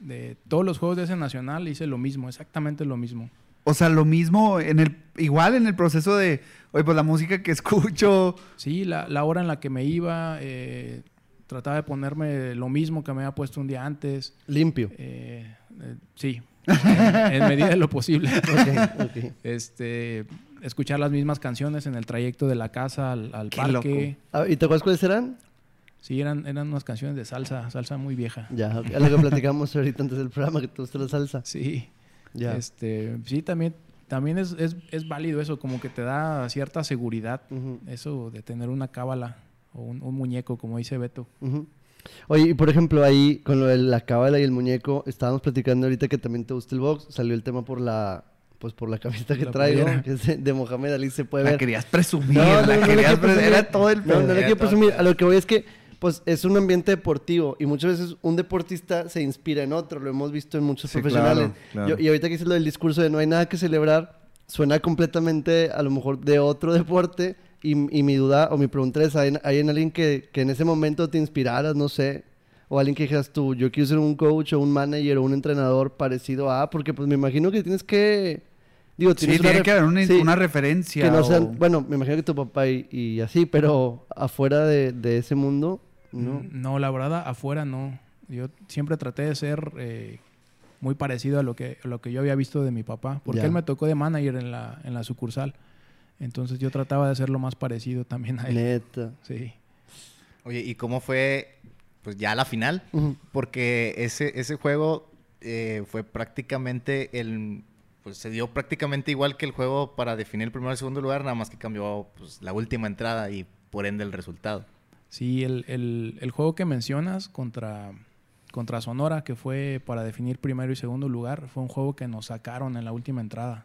De todos los juegos de ese nacional hice lo mismo, exactamente lo mismo. O sea, lo mismo, en el, igual en el proceso de, oye, pues la música que (laughs) escucho. Sí, la, la hora en la que me iba, eh, trataba de ponerme lo mismo que me había puesto un día antes. Limpio. Eh, eh, sí, en, medida de lo posible. (laughs) okay, Este, escuchar las mismas canciones en el trayecto de la casa al, al parque. Ah, ¿Y te acuerdas cuáles eran? Sí, eran, eran unas canciones de salsa, salsa muy vieja. Ya, a lo que platicamos ahorita antes del programa, que te gusta la salsa. Sí. Este, sí, también, también es, es, válido eso, como que te da cierta seguridad, eso de tener una cábala o un, muñeco, como dice Beto. Oye, y por ejemplo, ahí con lo de la cábala y el muñeco, estábamos platicando ahorita que también te gusta el box, salió el tema por la pues por la camiseta que traigo, que es de Mohamed Ali, se puede la ver. querías presumir, no, no, no, era todo el... No, no, quiero presumir, a lo que voy es que pues es un ambiente deportivo y muchas veces un deportista se inspira en otro, lo hemos visto en muchos profesionales. y ahorita que dices lo del discurso de no hay nada que celebrar, suena completamente a lo mejor de otro deporte y, mi duda o mi pregunta es, ¿hay, en alguien que, en ese momento te inspiraras, no sé? O alguien que dijeras tú, yo quiero ser un coach o un manager o un entrenador parecido a, porque pues me imagino que tienes que... Digo, sí, tiene que haber una, referencia. Que no sean, bueno, me imagino que tu papá y, así, pero afuera de, de, ese mundo, no. No, la verdad, afuera no. Yo siempre traté de ser eh, muy parecido a lo que, lo que yo había visto de mi papá, porque él me tocó de manager en la, en la sucursal. Entonces yo trataba de hacer lo más parecido también a él. Neta. Sí. Oye, ¿y cómo fue pues ya la final? Porque ese, ese juego eh, fue prácticamente el... Pues se dio prácticamente igual que el juego para definir el primer y segundo lugar, nada más que cambió pues, la última entrada y por ende el resultado. Sí, el, el, el, juego que mencionas contra, contra Sonora, que fue para definir primero y segundo lugar, fue un juego que nos sacaron en la última entrada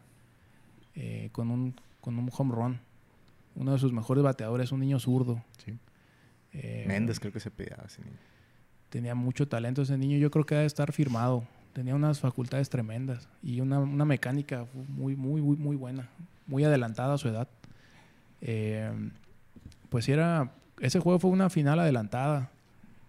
eh, con, un, con un home run. Uno de sus mejores bateadores, un niño zurdo. Sí. Eh, Méndez creo que se pegaba ese niño. Tenía mucho talento ese niño, yo creo que debe estar firmado. Tenía unas facultades tremendas y una, una mecánica muy, muy, muy, muy buena, muy adelantada a su edad. Eh, pues era ese juego fue una final adelantada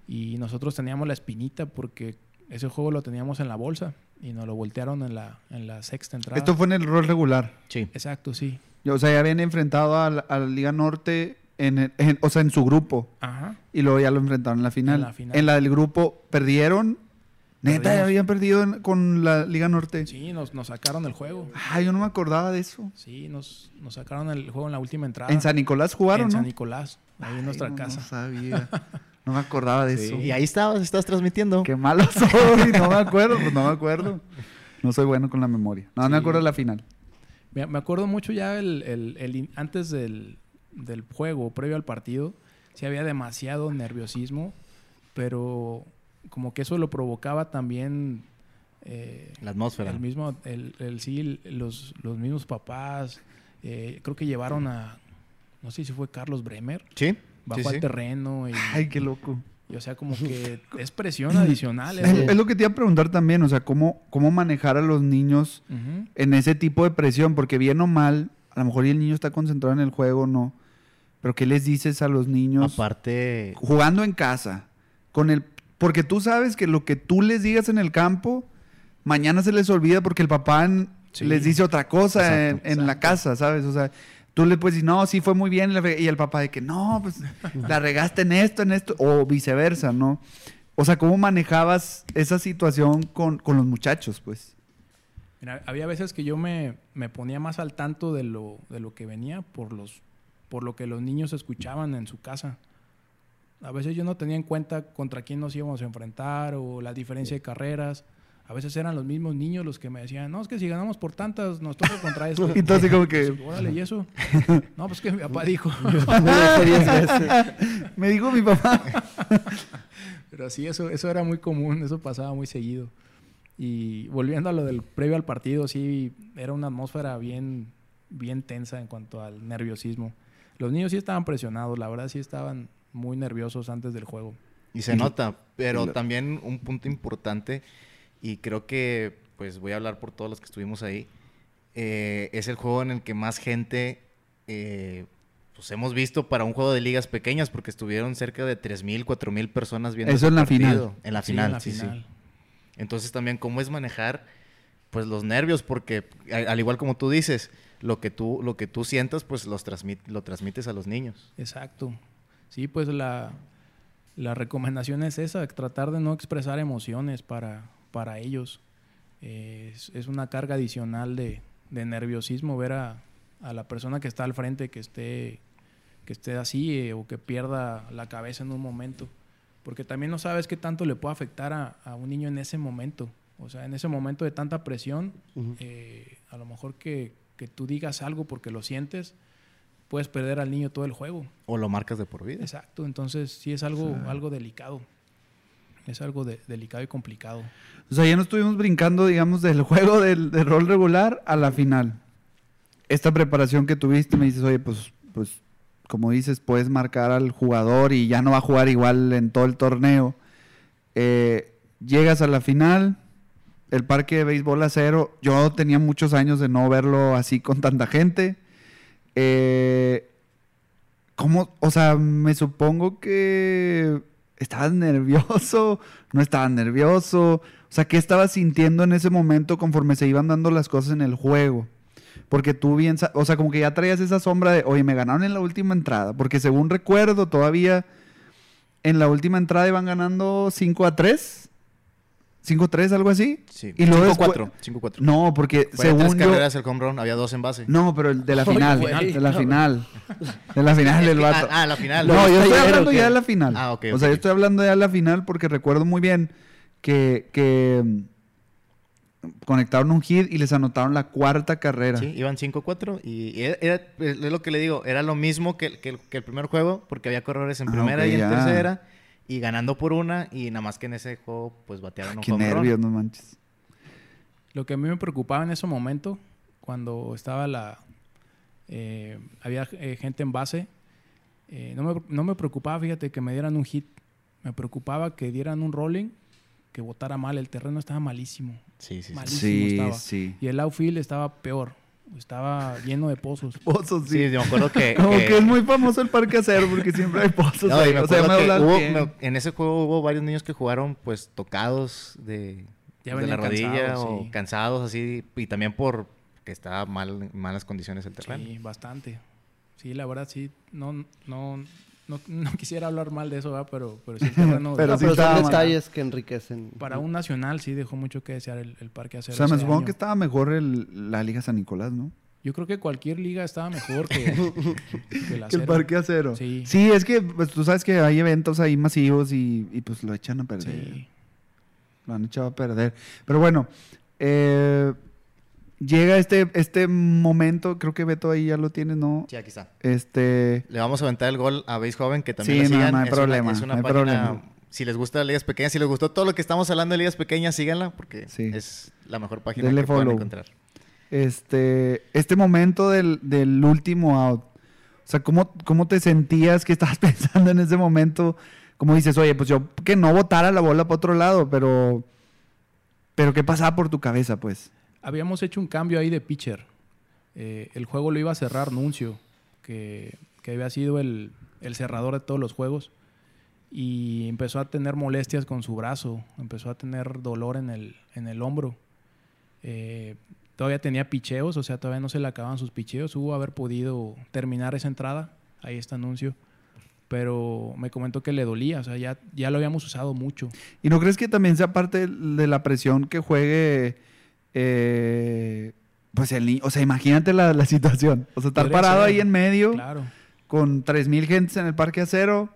y nosotros teníamos la espinita porque ese juego lo teníamos en la bolsa y nos lo voltearon en la, en la sexta entrada. Esto fue en el rol regular. Sí. Exacto, sí. O sea, ya habían enfrentado a la, Liga Norte, en, o sea, en su grupo. Ajá. Y luego ya lo enfrentaron en la final. En la, final. En la del grupo perdieron Neta, ya habían perdido con la Liga Norte. Sí, nos, nos sacaron el juego. Ah, yo no me acordaba de eso. Sí, nos, nos sacaron el juego en la última entrada. ¿En San Nicolás jugaron, en San Nicolás, ahí en nuestra casa. No sabía. No me (laughs) acordaba de eso. Y ahí estabas, estás transmitiendo. Qué malo (laughs) soy, no me acuerdo, pues no me acuerdo. No soy bueno con la memoria. No, no me acuerdo de la final. Me, me acuerdo mucho ya el, el, el antes del, del juego, previo al partido, sí había demasiado nerviosismo, pero como que eso lo provocaba también... Eh, la atmósfera. El mismo, el, el sí, los, los mismos papás, eh, creo que llevaron a, no sé si fue Carlos Bremer. Sí. Bajó al terreno y... Ay, qué loco. Y, o sea, como que es presión adicional. Es, lo que te iba a preguntar también, o sea, cómo, cómo manejar a los niños en ese tipo de presión, porque bien o mal, a lo mejor el niño está concentrado en el juego, no. Pero ¿qué les dices a los niños? Aparte... Jugando en casa, con el Porque tú sabes que lo que tú les digas en el campo, mañana se les olvida porque el papá les dice otra cosa en, la casa, ¿sabes? O sea, tú le puedes decir, no, sí fue muy bien, y el papá de que, no, pues la regaste en esto, en esto, o viceversa, ¿no? O sea, ¿cómo manejabas esa situación con, con los muchachos, pues? Mira, había veces que yo me, me, ponía más al tanto de lo, de lo que venía por, los, por lo que los niños escuchaban en su casa. A veces yo no tenía en cuenta contra quién nos íbamos a enfrentar o la diferencia de carreras. A veces eran los mismos niños los que me decían, no, es que si ganamos por tantas, nos toca contra esto. (laughs) y entonces como que... Órale, ¿y eso? (laughs) no, pues que mi papá dijo. (laughs) me dijo mi papá. Pero sí, eso, eso era muy común, eso pasaba muy seguido. Y volviendo a lo del previo al partido, sí, era una atmósfera bien, bien tensa en cuanto al nerviosismo. Los niños sí estaban presionados, la verdad sí estaban muy nerviosos antes del juego. Y se nota, pero también un punto importante, y creo que, pues voy a hablar por todos los que estuvimos ahí, eh, es el juego en el que más gente eh, pues hemos visto para un juego de ligas pequeñas, porque estuvieron cerca de 3.000, 4.000 personas viendo Eso en la final. En la final, sí, sí, Entonces también cómo es manejar pues los nervios, porque al igual como tú dices, lo que tú, lo que tú sientas, pues los lo transmites a los niños. Exacto. Sí, pues la, recomendación es esa, tratar de no expresar emociones para, para ellos. es, una carga adicional de, nerviosismo ver a, a, la persona que está al frente que esté, que esté así eh, o que pierda la cabeza en un momento. Porque también no sabes qué tanto le puede afectar a, un niño en ese momento. O sea, en ese momento de tanta presión, eh, a lo mejor que, que tú digas algo porque lo sientes, puedes perder al niño todo el juego. O lo marcas de por vida. Exacto, entonces sí es algo, algo delicado. Es algo delicado y complicado. O sea, ya no estuvimos brincando, digamos, del (laughs) juego del, rol regular a la final. Esta preparación que tuviste, me dices, oye, pues, pues, como dices, puedes marcar al jugador y ya no va a jugar igual en todo el torneo. Eh, llegas a la final, el parque de béisbol a cero. Yo tenía muchos años de no verlo así con tanta gente. Eh, ¿Cómo? O sea, me supongo que estabas nervioso, no estabas nervioso. O sea, ¿qué estabas sintiendo en ese momento conforme se iban dando las cosas en el juego? Porque tú bien, o sea, como que ya traías esa sombra de, oye, me ganaron en la última entrada. Porque según recuerdo, todavía en la última entrada iban ganando 5 a 3. 5-3, algo así. Sí. 5-4. 5-4. No, porque Fue según tres carreras el home run, había dos en base. No, pero el de la final. de la final. De la final del (laughs) vato. Ah, la final. No, yo estoy hablando ya de la final. Ah, ok. O sea, yo estoy hablando ya de la final porque recuerdo muy bien que, que conectaron un hit y les anotaron la cuarta carrera. Sí, iban 5-4 y era, es lo que le digo, era lo mismo que, que, el primer juego porque había corredores en ah, primera y en tercera y ganando por una y nada más que en ese juego pues batearon un Qué nervios, no manches. Lo que a mí me preocupaba en ese momento, cuando estaba la... Eh, había eh, gente en base, eh, no, me, no, me, preocupaba, fíjate, que me dieran un hit. Me preocupaba que dieran un rolling, que votara mal. El terreno estaba malísimo. Sí, sí, malísimo sí. Y el outfield estaba peor. Estaba lleno de pozos. (laughs) Pozos, sí. Sí, me acuerdo que... (laughs) Como que... es muy famoso el Parque Acero porque siempre hay pozos. en ese juego hubo varios niños que jugaron pues tocados de, de la rodilla o cansados así y también por que estaba mal malas condiciones el terreno. Sí, bastante. Sí, la verdad sí. No, no, no, no, quisiera hablar mal de eso, ¿verdad? pero, pero sí, (laughs) pero, pero sí son detalles que enriquecen. Para un nacional sí dejó mucho que desear el, el Parque Acero. O sea, me supongo que estaba mejor el, la Liga San Nicolás, ¿no? Yo creo que cualquier liga estaba mejor que, (laughs) que, el Parque Acero. Sí. sí, es que pues, tú sabes que hay eventos ahí masivos y, y pues lo echan a perder. Sí. Lo han echado a perder. Pero bueno, eh, llega este, este momento, creo que Beto ahí ya lo tiene, ¿no? Sí, aquí está. Este... Le vamos a aventar el gol a Base Joven, que también sí, No, no hay problema, es una página, Si les gusta ligas pequeñas, si les gustó todo lo que estamos hablando de ligas pequeñas, síganla, porque es la mejor página que pueden encontrar. Este, este momento del, del último out, o sea, ¿cómo, ¿cómo te sentías que estabas (laughs) pensando en ese momento? Como dices, oye, pues yo que no botara la bola para otro lado, pero... Pero ¿qué pasaba por tu cabeza, pues? Habíamos hecho un cambio ahí de pitcher. Eh, el juego lo iba a cerrar Nuncio, que, había sido el, cerrador de todos los juegos. y empezó a tener molestias con su brazo, empezó a tener dolor en el, en el hombro. Eh, todavía tenía picheos, o sea, todavía no se le acababan sus picheos. Hubo haber podido terminar esa entrada, ahí está anuncio. Pero me comentó que le dolía, o sea, ya, ya lo habíamos usado mucho. ¿Y no crees que también sea parte de la presión que juegue, eh, pues el niño? O sea, imagínate la, la situación. O sea, estar parado ahí en medio Claro. con 3.000 gentes en el parque acero,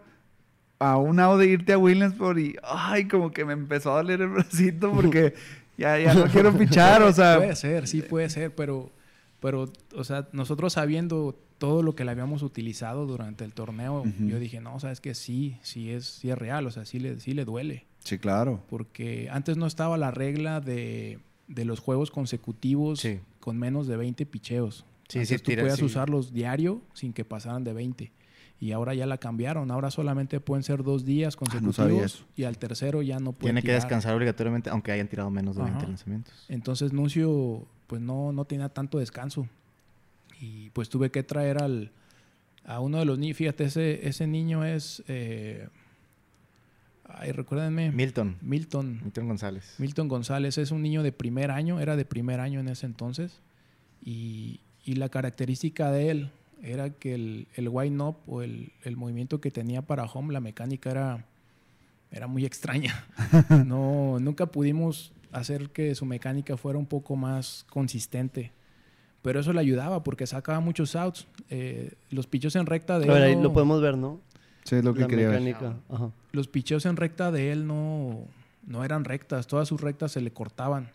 a un lado de irte a Williamsport y, ay, como que me empezó a doler el bracito porque (laughs) ya, ya no quiero pichar, o sea... Puede ser, sí puede ser, pero, pero, o sea, nosotros sabiendo todo lo que le habíamos utilizado durante el torneo, yo dije, no, sabes que sí, sí es, sí es real, o sea, sí le, sí le duele. Sí, claro. Porque antes no estaba la regla de, de los juegos consecutivos Sí. con menos de 20 picheos. Sí, Antes sí, tú tira- podías sí. usarlos diario sin que pasaran de 20. Y ahora ya la cambiaron. Ahora solamente pueden ser dos días Ah, no consecutivos. sabía eso. Y al tercero ya no pueden Tiene que tirar. descansar obligatoriamente, aunque hayan tirado menos de 20 Ajá. lanzamientos. Entonces Nuncio pues no, no tenía tanto descanso. Y pues tuve que traer al, a uno de los niños. Fíjate, ese, ese niño es... eh, ay, recuérdenme. Milton. Milton. Milton González. Milton González es un niño de primer año, era de primer año en ese entonces. Y, y la característica de él era que el, el wind up o el, el movimiento que tenía para home, la mecánica era, era muy extraña. (laughs) No, nunca pudimos hacer que su mecánica fuera un poco más consistente. Pero eso le ayudaba porque sacaba muchos outs. Eh, los pichos en recta de A ver, ahí lo podemos ver, ¿no? Sí, es lo que la quería ver. mecánica. Ajá. Los picheos en recta de él no, no eran rectas, todas sus rectas se le cortaban.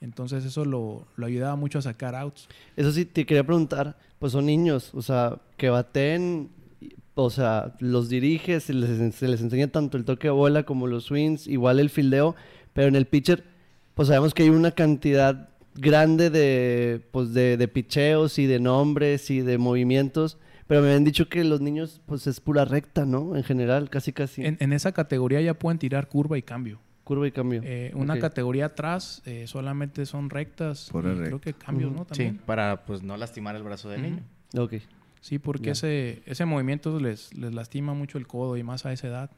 Entonces eso lo, lo ayudaba mucho a sacar outs. Eso sí, te quería preguntar, pues son niños, o sea, que baten, o sea, los diriges, se les, se les enseña tanto el toque de bola como los swings, igual el fildeo, pero en el pitcher, pues sabemos que hay una cantidad grande de, pues de, de picheos y de nombres y de movimientos, pero me habían dicho que los niños, pues es pura recta, ¿no? En general, casi casi. En, en esa categoría ya pueden tirar curva y cambio. Curva y cambio. Eh, una categoría atrás eh, solamente son rectas. Pura y recta. Creo que cambios. ¿no? Sí, También. para pues no lastimar el brazo del niño. Ok. Sí, porque ese, ese movimiento les, les lastima mucho el codo y más a esa edad.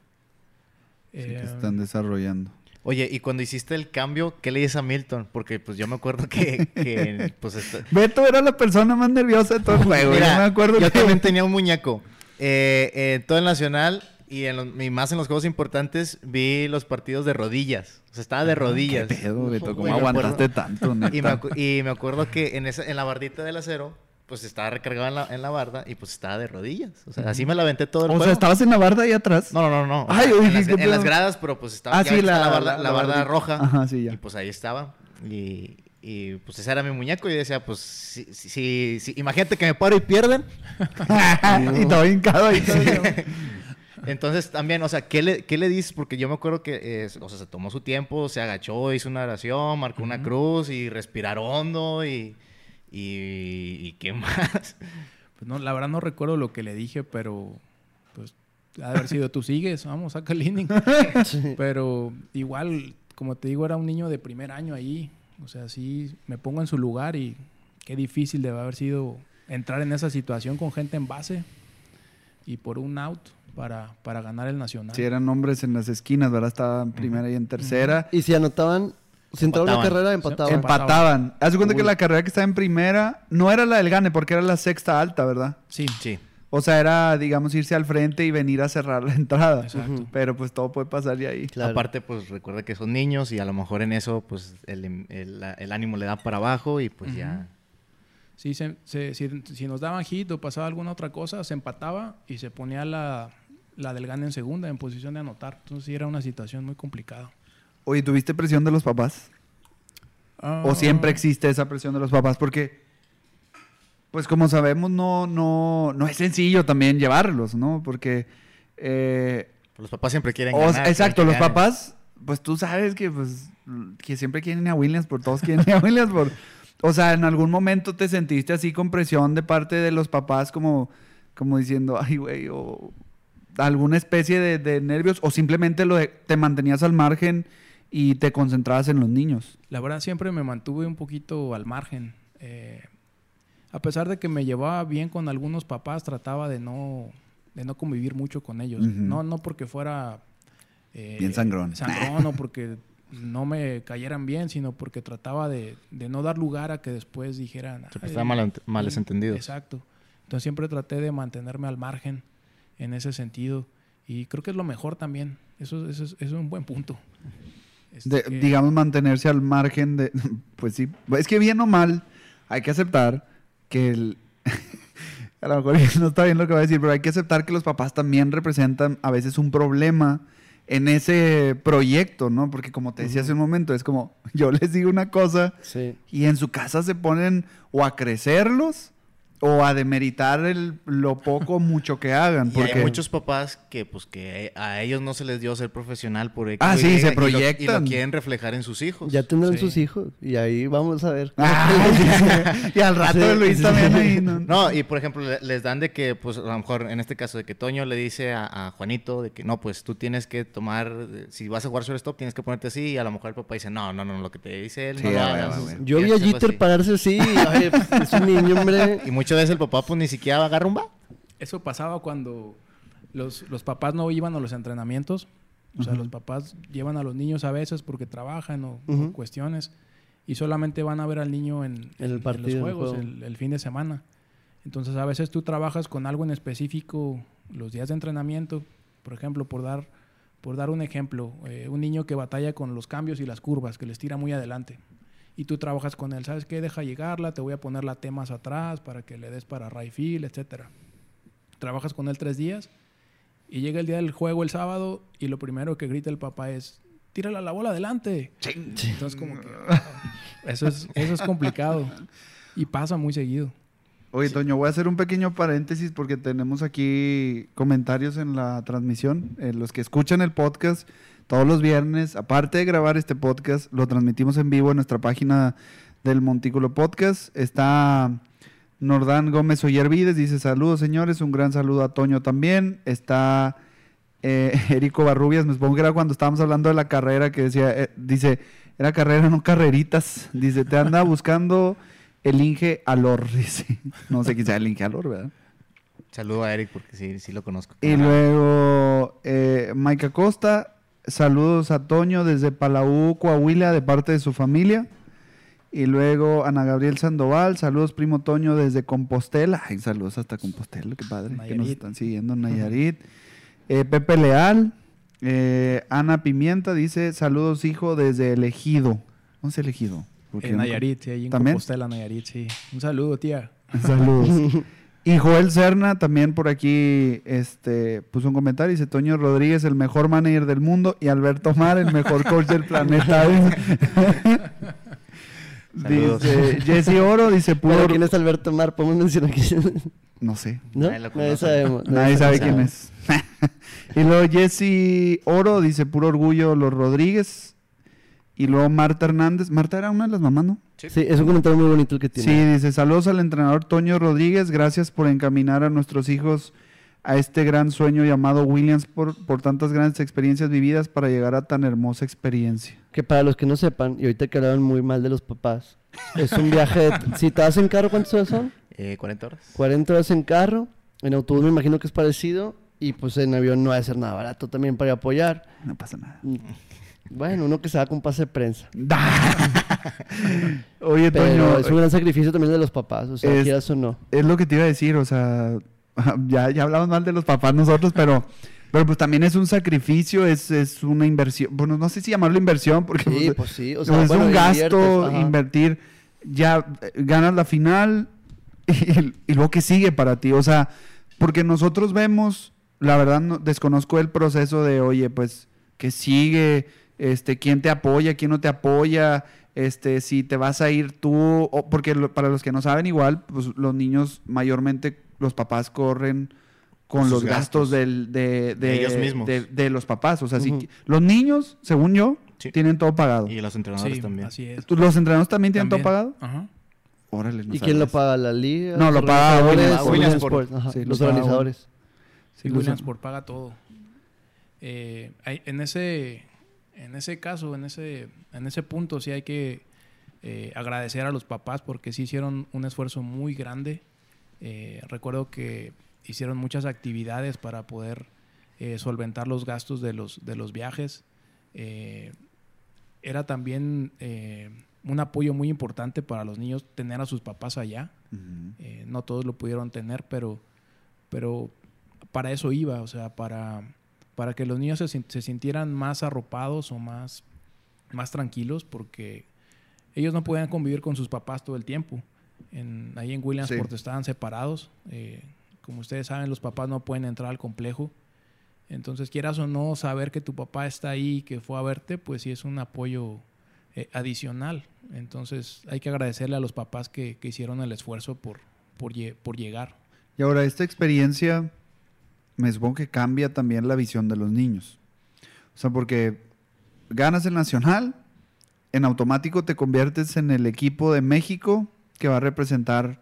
Sí, que Eh, están desarrollando. Oye, y cuando hiciste el cambio, ¿qué le dices a Milton? Porque pues yo me acuerdo que, que, (laughs) pues esta- Beto era la persona más nerviosa de todo el juego. Mira, yo me acuerdo yo que... también tenía un muñeco. Eh, eh, todo el nacional y, en los- y más en los juegos importantes vi los partidos de rodillas. O sea, estaba de rodillas. ¿Qué pedo, Beto? ¿Cómo aguantaste acuerdo- tanto, neta? (laughs) Y me, y me acuerdo que en, esa, en la bardita del acero, pues estaba recargado en la, en la barda y pues estaba de rodillas. O sea, así me la aventé todo el O juego. sea, ¿estabas en la barda ahí atrás? No, no, no, no. Ay, oye, en, las, ¿qué en las gradas, pero pues estaba Ah, ya sí, la, la barda, la- barda roja. Ajá, sí, ya. Y pues ahí estaba. Y, y, pues ese era mi muñeco. Y decía, pues, si, si, si- si- imagínate que me paro y pierden. (laughs) y todo hincado ahí. (laughs) Entonces también, o sea, ¿qué le, qué le dices? Porque yo me acuerdo que, eh, o sea, se tomó su tiempo, se agachó, hizo una oración, marcó una cruz y respirar hondo y, y, y qué (laughs) más. Pues no, la verdad no recuerdo lo que le dije, pero pues ha de haber sido tú sigues, vamos, saca el inning. (laughs) Sí. Pero igual, como te digo, era un niño de primer año ahí. O sea, sí me pongo en su lugar y qué difícil debe haber sido entrar en esa situación con gente en base y por un out para, para ganar el nacional. Sí, eran hombres en las esquinas, ¿verdad? Estaba en primera y en tercera. Y si anotaban, si entraba una carrera, empataban. Empa- Empataban. Haz de cuenta que la carrera que estaba en primera no era la del gane, porque era la sexta alta, ¿verdad? Sí, Sí. O sea, era, digamos, irse al frente y venir a cerrar la entrada. exacto. Pero pues todo puede pasar de ahí. Claro. Aparte, pues recuerda que son niños y a lo mejor en eso, pues el, el- ánimo le da para abajo y pues ya. Sí, se- se- si, si nos daban hit o pasaba alguna otra cosa, se empataba y se ponía la, la del gane en segunda en posición de anotar. Entonces sí era una situación muy complicada. Oye, ¿tuviste presión de los papás? Ah. ¿O siempre existe esa presión de los papás? Porque, pues como sabemos, no, no, no es sencillo también llevarlos, ¿no? Porque, eh, Los papás siempre quieren o- ganar. exacto, los papás, pues tú sabes que, pues, que siempre quieren ir a Williamsport, todos quieren ir a Williamsport. O sea, en algún momento te sentiste así con presión de parte de los papás como, como diciendo, ay, güey, o alguna especie de, de nervios, o simplemente lo de- te mantenías al margen y te concentrabas en los niños. La verdad siempre me mantuve un poquito al margen. Eh, a pesar de que me llevaba bien con algunos papás, trataba de no, de no convivir mucho con ellos. no, no porque fuera... Eh, bien sangrón. Sangrón o (laughs) porque no me cayeran bien, sino porque trataba de, no dar lugar a que después dijeran... Se estaba mal, mal entendido. Exacto. Entonces siempre traté de mantenerme al margen en ese sentido. Y creo que es lo mejor también. Eso, eso, es, un buen punto. Este, digamos, mantenerse al margen de... (laughs) Pues sí. Es que bien o mal, hay que aceptar que el... (laughs) a lo mejor (laughs) no está bien lo que va a decir, pero hay que aceptar que los papás también representan a veces un problema en ese proyecto, ¿no? Porque como te decía hace un momento, es como yo les digo una cosa y en su casa se ponen o a crecerlos o a demeritar el, lo poco o (laughs) mucho que hagan. Porque... hay muchos papás que pues que a ellos no se les dio ser profesional por Ah, sí, se proyectan. Y lo, quieren reflejar en sus hijos. Ya tendrán sus hijos y ahí vamos a ver. Ah, (laughs) (laughs) y al rato Luis también ahí. ¿no? y por ejemplo les dan de que pues a lo mejor en este caso de que Toño le dice a, Juanito de que no, pues tú tienes que tomar, si vas a jugar stop tienes que ponerte así y a lo mejor el papá dice no, no, no, lo que te dice él no lo Yo vi a Jeter pararse así, pues, es un niño, hombre. Y mucho veces el papá pues ni siquiera agarra un Eso pasaba cuando los, papás no iban a los entrenamientos. O sea, los papás llevan a los niños a veces porque trabajan o, cuestiones y solamente van a ver al niño en, el partido, los juegos el, fin de semana. Entonces, a veces tú trabajas con algo en específico los días de entrenamiento. Por ejemplo, por dar, por dar un ejemplo, eh, un niño que batalla con los cambios y las curvas, que les tira muy adelante y tú trabajas con él. ¿Sabes qué? Deja llegarla, te voy a poner la T más atrás para que le des para right field, etc. Trabajas con él tres días y llega el día del juego el sábado y lo primero que grita el papá es, tírala la bola adelante. Entonces como que (laughs) eso es, eso es complicado y pasa muy seguido. Oye, Toño, voy a hacer un pequeño paréntesis porque tenemos aquí comentarios en la transmisión. Eh, los que escuchan el podcast todos los viernes, aparte de grabar este podcast, lo transmitimos en vivo en nuestra página del Montículo Podcast. Está Nordán Gómez Ollervides, dice saludos señores, un gran saludo a Toño también. Está eh, (laughs) Erico Barrubias, me supongo que era cuando estábamos hablando de la carrera que decía, eh, dice, era carrera, no carreritas. (laughs) Dice, te anda buscando el Inge Alor, (laughs) dice. No sé quién sea el Inge Alor, ¿verdad? Saludo a Eric porque sí, sí lo conozco. Y luego eh, Mike Acosta, Saludos a Toño desde Palau, Coahuila, de parte de su familia. Y luego Ana Gabriel Sandoval, saludos primo Toño desde Compostela. Ay, saludos hasta Compostela, qué padre que nos están siguiendo Nayarit. Eh, Pepe Leal, eh, Ana Pimienta dice, saludos hijo desde Elegido. ¿Dónde es Elegido? En Nayarit, sí, ahí en Compostela, Nayarit, sí. Un saludo, tía. Saludos. (laughs) Y Joel Serna también por aquí este, puso un comentario. Dice Toño Rodríguez, el mejor manager del mundo. Y Alberto Mar, el mejor (laughs) coach del planeta. (laughs) dice Jesse Oro, dice puro. ¿Quién es Alberto Mar? ¿Podemos mencionar quién No sé. ¿No? Nadie, sabemos. Nadie, sabe quién es. (laughs) y luego Jesse Oro dice puro orgullo los Rodríguez. Y luego Marta Hernández. Marta era una de las mamás, ¿no? Sí, es un comentario muy bonito el que tiene. Sí, dice, saludos al entrenador Toño Rodríguez. Gracias por encaminar a nuestros hijos a este gran sueño llamado Williams por, por tantas grandes experiencias vividas para llegar a tan hermosa experiencia. Que para los que no sepan, y ahorita que hablaban muy mal de los papás, es un viaje, si te vas en carro, ¿cuántas horas son? Eh, 40 horas. 40 horas en carro, en autobús me imagino que es parecido, y pues en avión no va a ser nada barato también para apoyar. No pasa nada. Bueno, uno que se va con pase de prensa. (laughs) Oye, Pero es un gran sacrificio también de los papás, o sea, quieras o no. Es lo que te iba a decir, o sea, (laughs) ya, ya hablamos mal de los papás nosotros, pero, pero pues también es un sacrificio, es, es una inversión. Bueno, no sé si llamarlo inversión, porque sí, pues, pues sí, o sea, es un gasto invertir. Ya eh, ganas la final (laughs) y, y, luego que sigue para ti, o sea, porque nosotros vemos, la verdad, no, desconozco el proceso de, oye, pues, que sigue este, quién te apoya, quién no te apoya, este, si te vas a ir tú, o, porque para los que no saben igual, pues los niños mayormente, los papás corren con los gastos, del, de, ellos mismos. De, los papás. O sea, si, los niños, según yo, tienen todo pagado. Y los entrenadores también. Así es. ¿Los entrenadores también tienen todo pagado? Ajá. Órale, ¿Y quién lo paga? ¿La liga? No, lo paga Williams, los organizadores. Sí, Williams paga todo. Eh, en ese en ese caso, en ese, en ese punto, sí hay que eh, agradecer a los papás porque sí hicieron un esfuerzo muy grande. Eh, recuerdo que hicieron muchas actividades para poder eh, solventar los gastos de los, de los viajes. Era también un apoyo muy importante para los niños tener a sus papás allá. no todos lo pudieron tener, pero, pero para eso iba, o sea, para, para que los niños se, se sintieran más arropados o más, más tranquilos, porque ellos no podían convivir con sus papás todo el tiempo. En, ahí en Williamsport estaban separados. Eh, como ustedes saben, los papás no pueden entrar al complejo. Entonces, quieras o no, saber que tu papá está ahí, que fue a verte, pues sí es un apoyo eh, adicional. Entonces, hay que agradecerle a los papás que, que hicieron el esfuerzo por, por, por, llegar. Y ahora, esta experiencia, me supongo que cambia también la visión de los niños. O sea, porque ganas el nacional, en automático te conviertes en el equipo de México que va a representar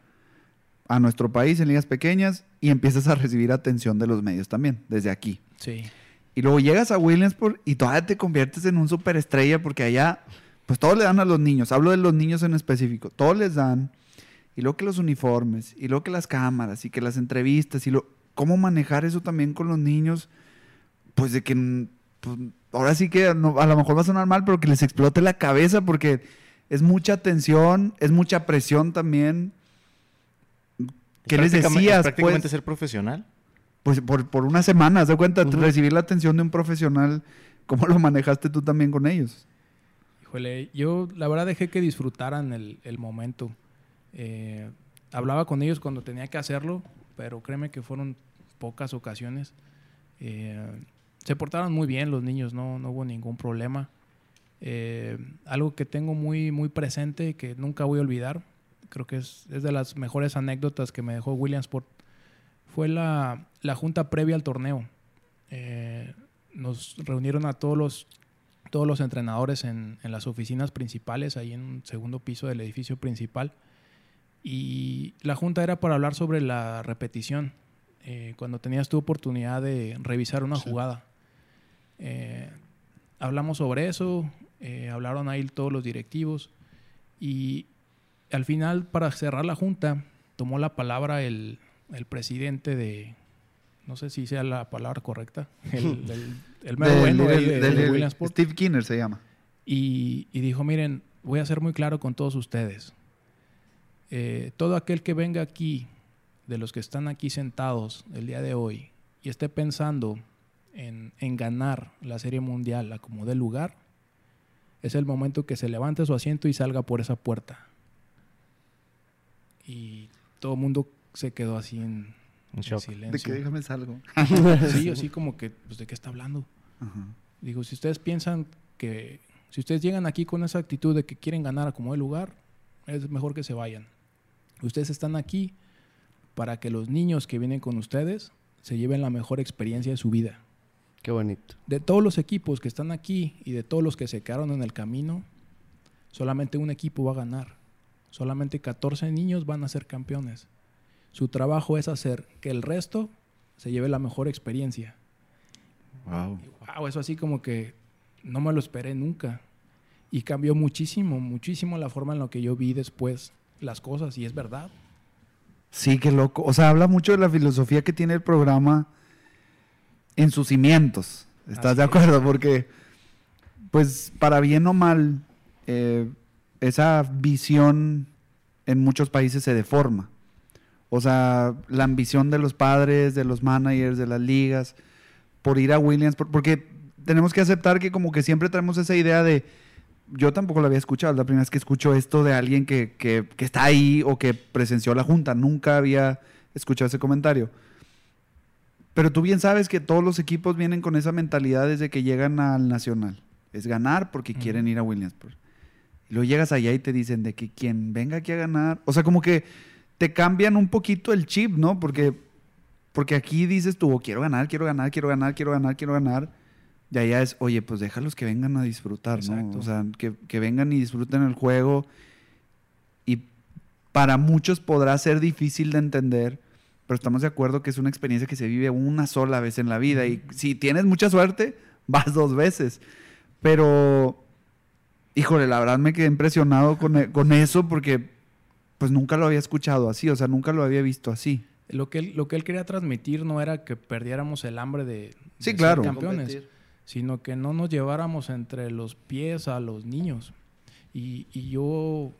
a nuestro país en ligas pequeñas y empiezas a recibir atención de los medios también, desde aquí. Sí. Y luego llegas a Williamsport y todavía te conviertes en un superestrella porque allá, pues todo le dan a los niños. Hablo de los niños en específico. Todos les dan. Y luego que los uniformes, y luego que las cámaras, y que las entrevistas, y lo, cómo manejar eso también con los niños, pues de que pues, ahora sí que a lo mejor va a sonar mal, pero que les explote la cabeza porque es mucha tensión, es mucha presión también. ¿Qué les decías? ¿Prácticamente pues? ser profesional? Pues por, por una semana, ¿se cuenta? Recibir la atención de un profesional, ¿cómo lo manejaste tú también con ellos? Híjole, yo la verdad dejé que disfrutaran el, el momento. Eh, hablaba con ellos cuando tenía que hacerlo, pero créeme que fueron pocas ocasiones. Eh, se portaron muy bien los niños, no, no hubo ningún problema. Eh, algo que tengo muy, muy presente y que nunca voy a olvidar, creo que es, es de las mejores anécdotas que me dejó Williamsport, fue la, la junta previa al torneo. Eh, nos reunieron a todos los, todos los entrenadores en, en, las oficinas principales, ahí en un segundo piso del edificio principal. Y la junta era para hablar sobre la repetición, eh, cuando tenías tu oportunidad de revisar una jugada. Eh, hablamos sobre eso, eh, hablaron ahí todos los directivos y al final, para cerrar la junta, tomó la palabra el, presidente de, no sé si sea la palabra correcta, el, (laughs) el, bueno de, Steve Kinner se llama. Y, dijo, miren, voy a ser muy claro con todos ustedes. Eh, todo aquel que venga aquí, de los que están aquí sentados el día de hoy, y esté pensando en, ganar la Serie Mundial a como de lugar, es el momento que se levante su asiento y salga por esa puerta. Y todo el mundo se quedó así en, silencio. De que déjame salgo. (laughs) sí, así como que, pues, ¿de qué está hablando? Digo, si ustedes piensan que, si ustedes llegan aquí con esa actitud de que quieren ganar a como de lugar, es mejor que se vayan. Ustedes están aquí para que los niños que vienen con ustedes se lleven la mejor experiencia de su vida. Qué bonito. De todos los equipos que están aquí y de todos los que se quedaron en el camino, solamente un equipo va a ganar. Solamente 14 niños van a ser campeones. Su trabajo es hacer que el resto se lleve la mejor experiencia. Wow. wow, eso así como que no me lo esperé nunca. Y cambió muchísimo, muchísimo la forma en la que yo vi después las cosas, y es verdad. Sí, qué loco. O sea, habla mucho de la filosofía que tiene el programa en sus cimientos. ¿Estás de acuerdo? Porque, pues, para bien o mal, eh, esa visión en muchos países se deforma. O sea, la ambición de los padres, de los managers, de las ligas, por ir a Williams, porque tenemos que aceptar que como que siempre tenemos esa idea de, yo tampoco lo había escuchado, la primera vez que escucho esto de alguien que, que, que está ahí o que presenció la junta, nunca había escuchado ese comentario. Pero tú bien sabes que todos los equipos vienen con esa mentalidad desde que llegan al Nacional. Es ganar porque quieren ir a Williamsport. Y luego llegas allá y te dicen de que quien venga aquí a ganar. O sea, como que te cambian un poquito el chip, ¿no? Porque, porque aquí dices tú, oh, quiero ganar, quiero ganar, quiero ganar, quiero ganar, quiero ganar. Y allá es, oye, pues déjalos que vengan a disfrutar, ¿no? O sea, que, que vengan y disfruten el juego. Y para muchos podrá ser difícil de entender pero estamos de acuerdo que es una experiencia que se vive una sola vez en la vida y si tienes mucha suerte, vas dos veces. Pero, híjole, la verdad me quedé impresionado con, e, con eso porque pues nunca lo había escuchado así, o sea, nunca lo había visto así. lo que él, lo que él quería transmitir no era que perdiéramos el hambre de, sí, claro. campeones, sino que no nos lleváramos entre los pies a los niños. Y, y, yo,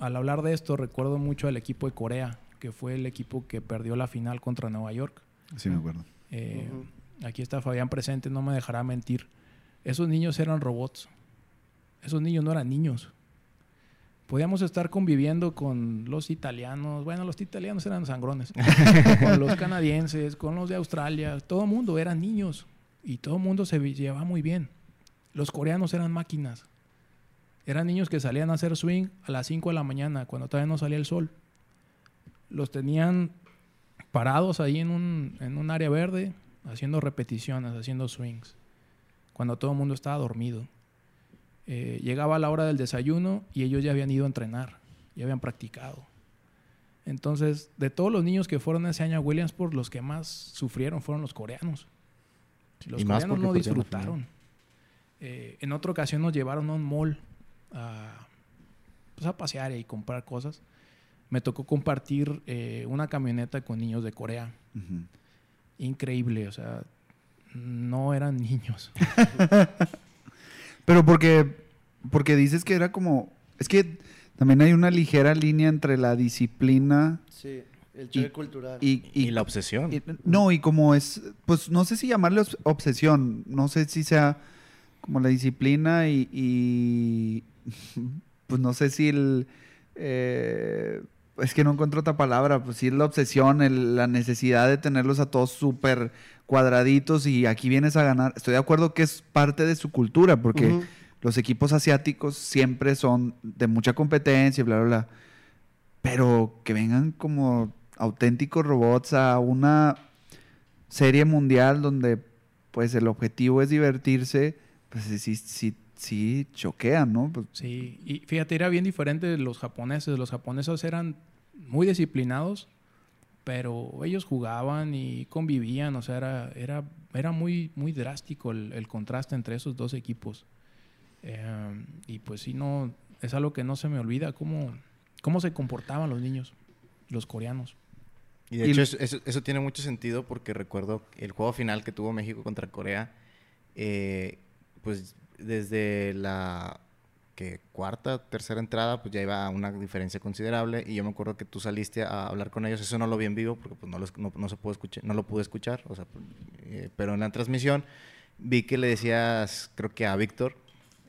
al hablar de esto, recuerdo mucho al equipo de Corea, que fue el equipo que perdió la final contra Nueva York. Sí, me acuerdo. Eh, aquí está Fabián presente, no me dejará mentir. Esos niños eran robots. Esos niños no eran niños podíamos estar conviviendo con los italianos, bueno, los italianos eran sangrones, (laughs) con los canadienses, con los de Australia, todo el mundo eran niños y todo el mundo se llevaba muy bien. Los coreanos eran máquinas. Eran niños que salían a hacer swing a las 5 de la mañana, cuando todavía no salía el sol. Los tenían parados ahí en un, en un área verde, haciendo repeticiones, haciendo swings, cuando todo el mundo estaba dormido. Eh, llegaba la hora del desayuno y ellos ya habían ido a entrenar, ya habían practicado. Entonces, de todos los niños que fueron ese año a Williamsport, los que más sufrieron fueron los coreanos. Los coreanos no disfrutaron. Eh, en otra ocasión nos llevaron a un mall a, pues, a pasear y comprar cosas. Me tocó compartir eh, una camioneta con niños de Corea. Increíble, o sea, no eran (laughs) niños. Pero porque, porque dices que era como, es que también hay una ligera línea entre la disciplina. Sí, el choque cultural. Y, la obsesión. no, y como es, pues no sé si llamarle obsesión, no sé si sea como la disciplina y, (laughs) pues no sé si el... Eh, es que no encuentro otra palabra, pues sí es la obsesión, la necesidad de tenerlos a todos súper cuadraditos y aquí vienes a ganar. Estoy de acuerdo que es parte de su cultura, porque los equipos asiáticos siempre son de mucha competencia y bla, bla, bla. Pero que vengan como auténticos robots a una serie mundial donde pues el objetivo es divertirse, pues sí, sí, sí choquean, ¿no? Pues, sí, y fíjate, era bien diferente de los japoneses. Los japoneses eran muy disciplinados, pero ellos jugaban y convivían, o sea, era, era, era muy, muy drástico el, contraste entre esos dos equipos. Eh, y pues sí, no, es algo que no se me olvida, cómo, cómo se comportaban los niños, los coreanos. Y de hecho eso, tiene mucho sentido porque recuerdo el juego final que tuvo México contra Corea, eh, pues desde la que cuarta, tercera entrada, pues ya iba a una diferencia considerable. Y yo me acuerdo que tú saliste a hablar con ellos, eso no lo vi en vivo porque pues no, no, se pudo escuchar, no lo pude escuchar, o sea, eh, pero en la transmisión vi que le decías, creo que a Víctor,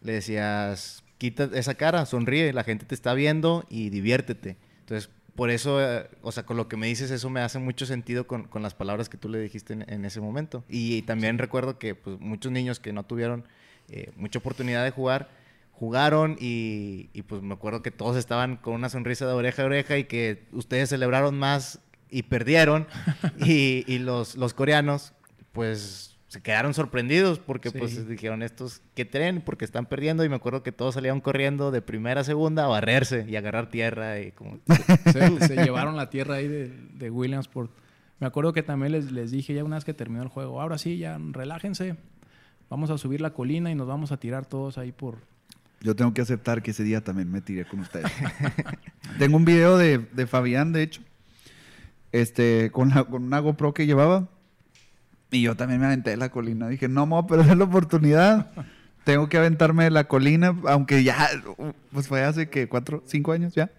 le decías, quita esa cara, sonríe, la gente te está viendo y diviértete. Entonces, por eso, eh, o sea, con lo que me dices, eso me hace mucho sentido con, con las palabras que tú le dijiste en, ese momento. Y, también recuerdo que pues, muchos niños que no tuvieron eh, mucha oportunidad de jugar, jugaron y, pues me acuerdo que todos estaban con una sonrisa de oreja a oreja y que ustedes celebraron más y perdieron (laughs) y, los, los coreanos pues se quedaron sorprendidos porque pues dijeron estos que tren porque están perdiendo y me acuerdo que todos salieron corriendo de primera a segunda a barrerse y agarrar tierra y como (laughs) se, llevaron la tierra ahí de, de, Williamsport. Me acuerdo que también les, les dije ya una vez que terminó el juego ahora sí ya relájense. Vamos a subir la colina y nos vamos a tirar todos ahí por yo tengo que aceptar que ese día también me tiré con ustedes. (laughs) tengo un video de, Fabián, de hecho, este, con, con una GoPro que llevaba. Y yo también me aventé de la colina. Dije, no me voy a perder la oportunidad. (laughs) tengo que aventarme de la colina, aunque ya, pues fue hace que cuatro, cinco años ya.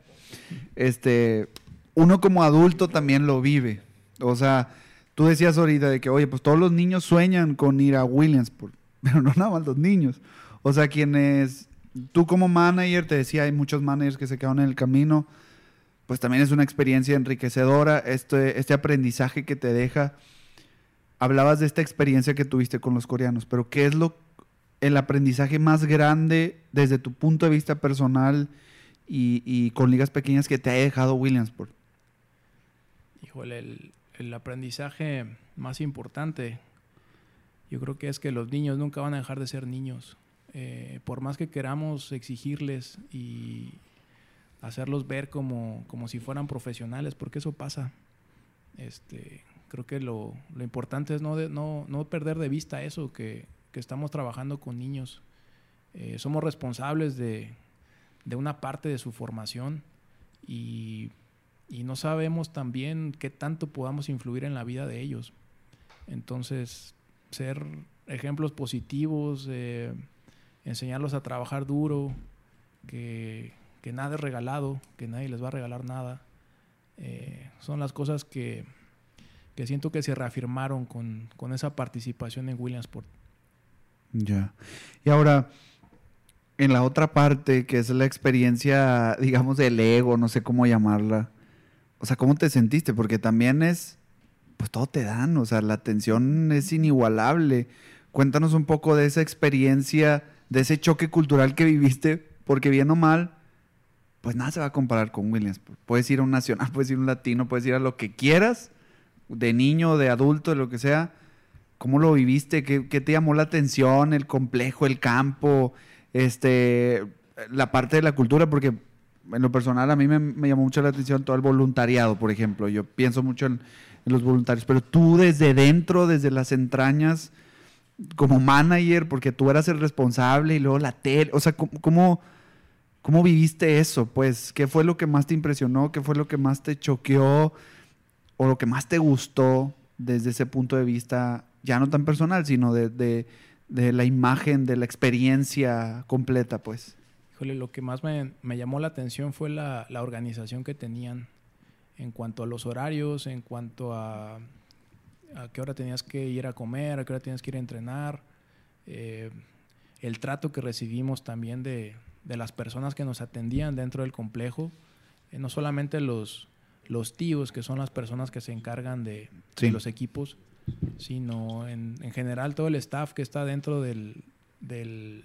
Este, uno como adulto también lo vive. O sea, tú decías ahorita de que, oye, pues todos los niños sueñan con ir a Williamsport, (laughs) pero no nada más los niños. O sea, quienes tú como manager, te decía, hay muchos managers que se quedaron en el camino, pues también es una experiencia enriquecedora, este, este aprendizaje que te deja. Hablabas de esta experiencia que tuviste con los coreanos, pero ¿qué es lo, el aprendizaje más grande desde tu punto de vista personal y, con ligas pequeñas que te ha dejado Williamsport? Híjole, el, el aprendizaje más importante, yo creo que es que los niños nunca van a dejar de ser niños. Eh, por más que queramos exigirles y hacerlos ver como, como, si fueran profesionales, porque eso pasa. Este, creo que lo, lo importante es no, no, no, perder de vista eso, que, que estamos trabajando con niños. Eh, somos responsables de, de, una parte de su formación y y no sabemos también qué tanto podamos influir en la vida de ellos. Entonces, ser ejemplos positivos, eh, enseñarlos a trabajar duro, que, nada es regalado, que nadie les va a regalar nada. Eh, son las cosas que, que, siento que se reafirmaron con, con esa participación en Williamsport. Ya. Y ahora, en la otra parte, que es la experiencia, digamos, del ego, no sé cómo llamarla. O sea, ¿cómo te sentiste? Porque también es, pues todo te dan, o sea, la atención es inigualable. Cuéntanos un poco de esa experiencia, de ese choque cultural que viviste, porque bien o mal, pues nada se va a comparar con Williams. Puedes ir a un nacional, (laughs) puedes ir a un latino, puedes ir a lo que quieras, de niño, de adulto, de lo que sea. ¿Cómo lo viviste? ¿Qué, te llamó la atención? ¿El complejo, el campo, este, la parte de la cultura? Porque en lo personal a mí me, llamó mucho la atención todo el voluntariado, por ejemplo. Yo pienso mucho en, en los voluntarios, pero tú desde dentro, desde las entrañas, como manager, porque tú eras el responsable y luego la tele, o sea, ¿cómo, cómo viviste eso? Pues, ¿qué fue lo que más te impresionó? ¿Qué fue lo que más te choqueó? ¿O lo que más te gustó desde ese punto de vista, ya no tan personal, sino de, de, la imagen, de la experiencia completa, pues? Híjole, lo que más me, me llamó la atención fue la, la organización que tenían en cuanto a los horarios, en cuanto a a qué hora tenías que ir a comer, a qué hora tenías que ir a entrenar, eh, el trato que recibimos también de, las personas que nos atendían dentro del complejo, eh, no solamente los, los tíos, que son las personas que se encargan de, los equipos, sino en, general todo el staff que está dentro del, del,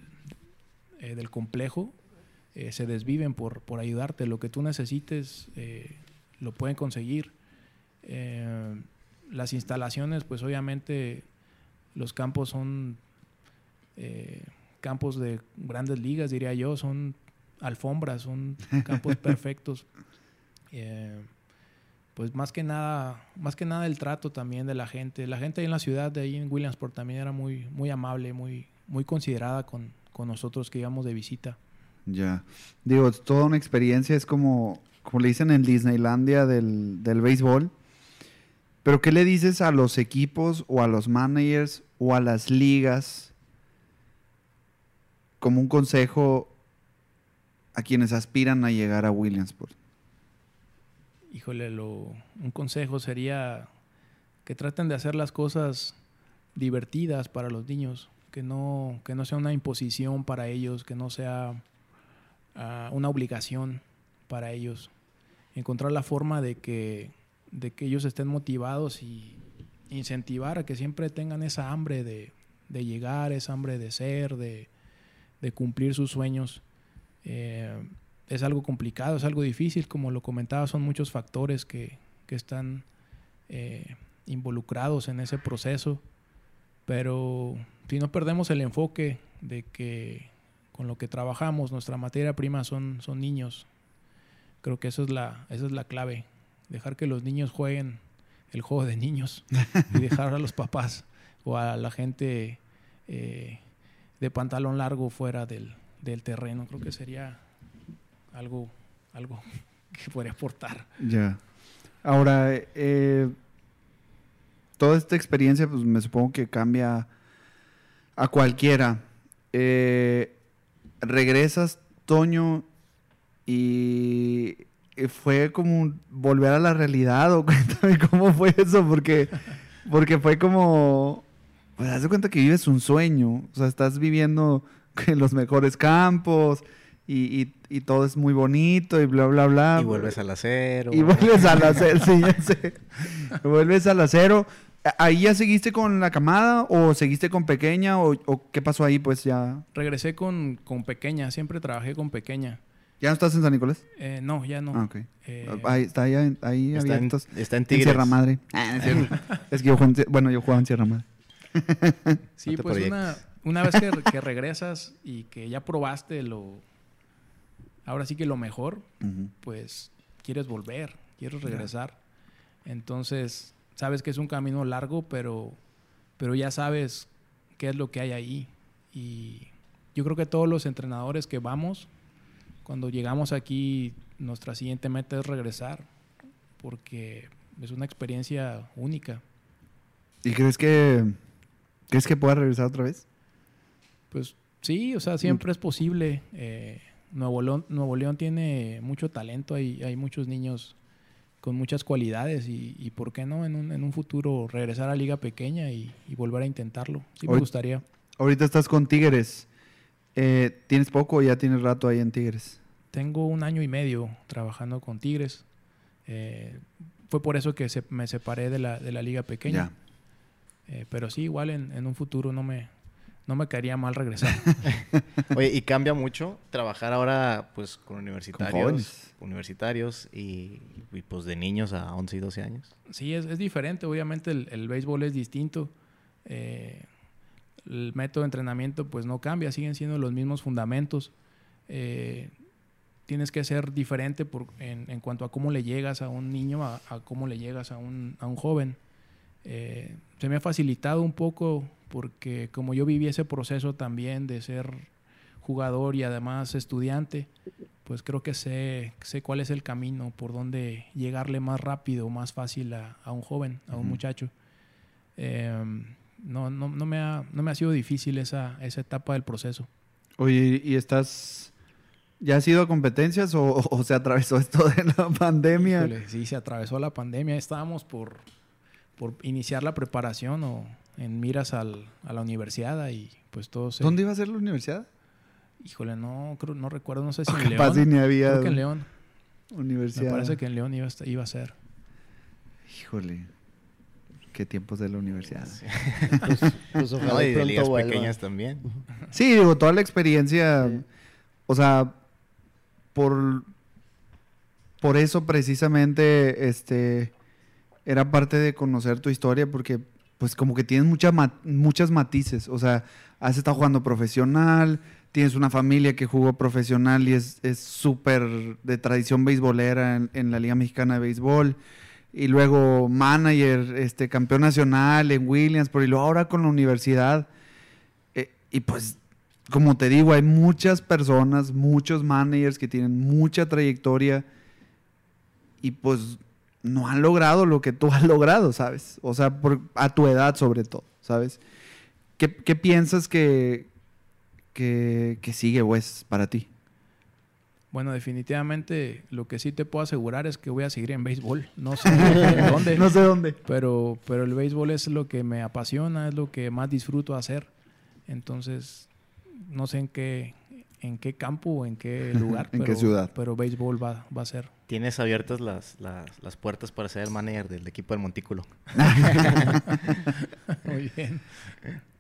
eh, del complejo, se desviven por, por ayudarte. Lo que tú necesites lo pueden conseguir las instalaciones, pues obviamente los campos son eh, campos de grandes ligas, diría yo, son alfombras, son campos (laughs) perfectos. Pues más que nada, más que nada el trato también de la gente. La gente ahí en la ciudad, de ahí en Williamsport, también era muy, muy amable, muy, muy considerada con, nosotros que íbamos de visita. Ya. Digo, toda una experiencia, es como, como le dicen en Disneylandia del, del béisbol pero ¿qué le dices a los equipos o a los managers o a las ligas como un consejo a quienes aspiran a llegar a Williamsport? Híjole, un consejo sería que traten de hacer las cosas divertidas para los niños, que no, que no sea una imposición para ellos, que no sea ah, una obligación para ellos. Encontrar la forma de que de que ellos estén motivados y incentivar a que siempre tengan esa hambre de, llegar, esa hambre de ser, de, cumplir sus sueños. Eh, es algo complicado, es algo difícil, como lo comentaba, son muchos factores que, están eh, involucrados en ese proceso, pero si no perdemos el enfoque de que con lo que trabajamos, nuestra materia prima son, son niños, creo que eso es la, esa es la clave, dejar que los niños jueguen el juego de niños (laughs) y dejar a los papás o a la gente eh, de pantalón largo fuera del, terreno. Creo que sería algo, algo (laughs) que podría aportar. Ya. Ahora, eh, toda esta experiencia, pues me supongo que cambia a cualquiera. Eh, regresas, Toño, y fue como volver a la realidad o (laughs) cuéntame cómo fue eso, porque, porque fue como, pues haz de cuenta que vives un sueño, o sea, estás viviendo en (laughs) los mejores campos y, y, todo es muy bonito y bla, bla, bla. Y vuelves al acero. Y vuelves al acero, (laughs) sí, ya sé. vuelves al acero. ¿Ahí ya seguiste con la camada o seguiste con pequeña o, o qué pasó ahí pues ya? Regresé con, con pequeña, siempre trabajé con pequeña. ¿Ya no estás en San Nicolás? Eh, no, ya no. Ah, ok. Eh, ahí, está ahí, ahí está abiertos. En, está en Tigres. Sierra Madre. Ah, es, (laughs) que yo en, bueno, yo jugaba en Sierra Madre. sí, pues una, una, vez que, que, regresas y que ya probaste lo... Ahora sí que lo mejor, pues quieres volver, quieres regresar. Entonces, sabes que es un camino largo, pero, pero ya sabes qué es lo que hay ahí. Y yo creo que todos los entrenadores que vamos cuando llegamos aquí, nuestra siguiente meta es regresar. porque es una experiencia única. ¿Y crees que crees que pueda regresar otra vez? Pues sí, o sea, siempre es posible. Eh, Nuevo, León, Nuevo León tiene mucho talento, hay, hay muchos niños con muchas cualidades y, por qué no en un, en un, futuro regresar a liga pequeña y, volver a intentarlo. Sí me gustaría. Ahorita estás con Tigres. Eh, ¿Tienes poco o ya tienes rato ahí en Tigres? Tengo un año y medio trabajando con Tigres. Eh, fue por eso que me separé de la, de la liga pequeña. Eh, pero sí, igual en, en, un futuro no me, no me caería mal regresar. (laughs) Oye, y cambia mucho trabajar ahora pues con universitarios, universitarios y, pues de niños a 11 y 12 años. Sí, es, es diferente. Obviamente el, el, béisbol es distinto. Eh, el método de entrenamiento pues no cambia, siguen siendo los mismos fundamentos. Eh, tienes que ser diferente por, en, en, cuanto a cómo le llegas a un niño, a, a cómo le llegas a un, a un joven. Eh, se me ha facilitado un poco porque como yo viví ese proceso también de ser jugador y además estudiante, pues creo que sé, sé cuál es el camino, por dónde llegarle más rápido, más fácil a, un joven, a un muchacho. Em, no, no, no, me ha, no me ha sido difícil esa, esa etapa del proceso. Oye, ¿y estás... ¿Ya has ido a competencias o, se atravesó esto de la (laughs) pandemia? sí, se atravesó la pandemia. Estábamos por, por iniciar la preparación o en miras al, a la universidad y pues todo se... ¿Dónde iba a ser la universidad? Híjole, no, creo, no recuerdo, no sé si (laughs) en León. Ni había creo que en León. Universidad. Me parece que en León iba a, iba a ser. Híjole. Qué tiempos de la universidad. (laughs) pues, pues no, y de ligas pequeñas también. Sí, digo, toda la experiencia, o sea, por, por eso precisamente, este, era parte de conocer tu historia, porque pues como que tienes mucha muchas matices. O sea, has estado jugando profesional, tienes una familia que jugó profesional y es súper de tradición beisbolera en, la Liga Mexicana de Béisbol. Y luego manager, este, campeón nacional en Williams, y luego ahora con la universidad. Eh, y pues, como te digo, hay muchas personas, muchos managers que tienen mucha trayectoria. Y pues no han logrado lo que tú has (laughs) logrado, ¿sabes? O sea, a tu edad sobre todo, ¿sabes? ¿Qué, piensas que, que, sigue, Wes, para ti? Bueno, definitivamente lo que sí te puedo asegurar es que voy a seguir en béisbol. No sé (laughs) dónde. no sé dónde. Pero, pero el béisbol es lo que me apasiona, es lo que más disfruto hacer. Entonces, no sé en qué, en qué campo o en qué (laughs) lugar. ¿En qué ciudad? Pero béisbol va, va a ser. Tienes abiertas las, las, las, puertas para ser el manager del equipo del Montículo. (laughs) Muy bien.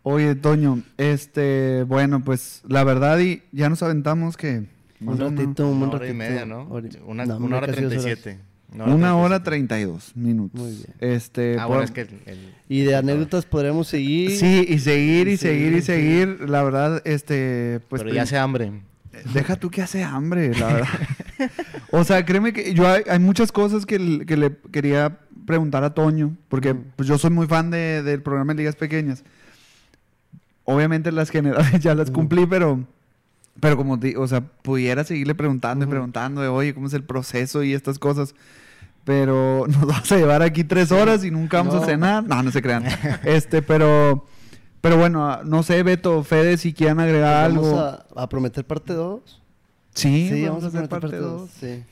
Oye, Toño, este, bueno, pues la verdad y ya nos aventamos que... Un ratito, un una hora y media, ¿no? Una, una hora treinta y siete. Una hora treinta y dos minutos. Muy bien. Este, ah, bueno, es que Y de anécdotas podremos seguir. Sí, y seguir, y, seguir, y seguir. La verdad, este... Pues, Pero ya hace hambre. Deja tú que hace hambre, la verdad. o sea, créeme que yo hay, muchas cosas que, le quería preguntar a Toño, porque pues, yo soy muy fan del programa de Ligas Pequeñas. Obviamente las generales (laughs) ya las cumplí, pero, pero como, o sea, pudiera seguirle preguntando y preguntando de, oye, ¿cómo es el proceso y estas cosas? Pero (laughs) nos vamos a llevar aquí tres horas y nunca vamos a cenar. No, no se crean. (laughs) este, pero... Pero bueno, no sé, Beto, Fede, si quieren agregar ¿Vamos algo. A, a prometer parte 2? Sí, vamos, a hacer parte 2. Sí.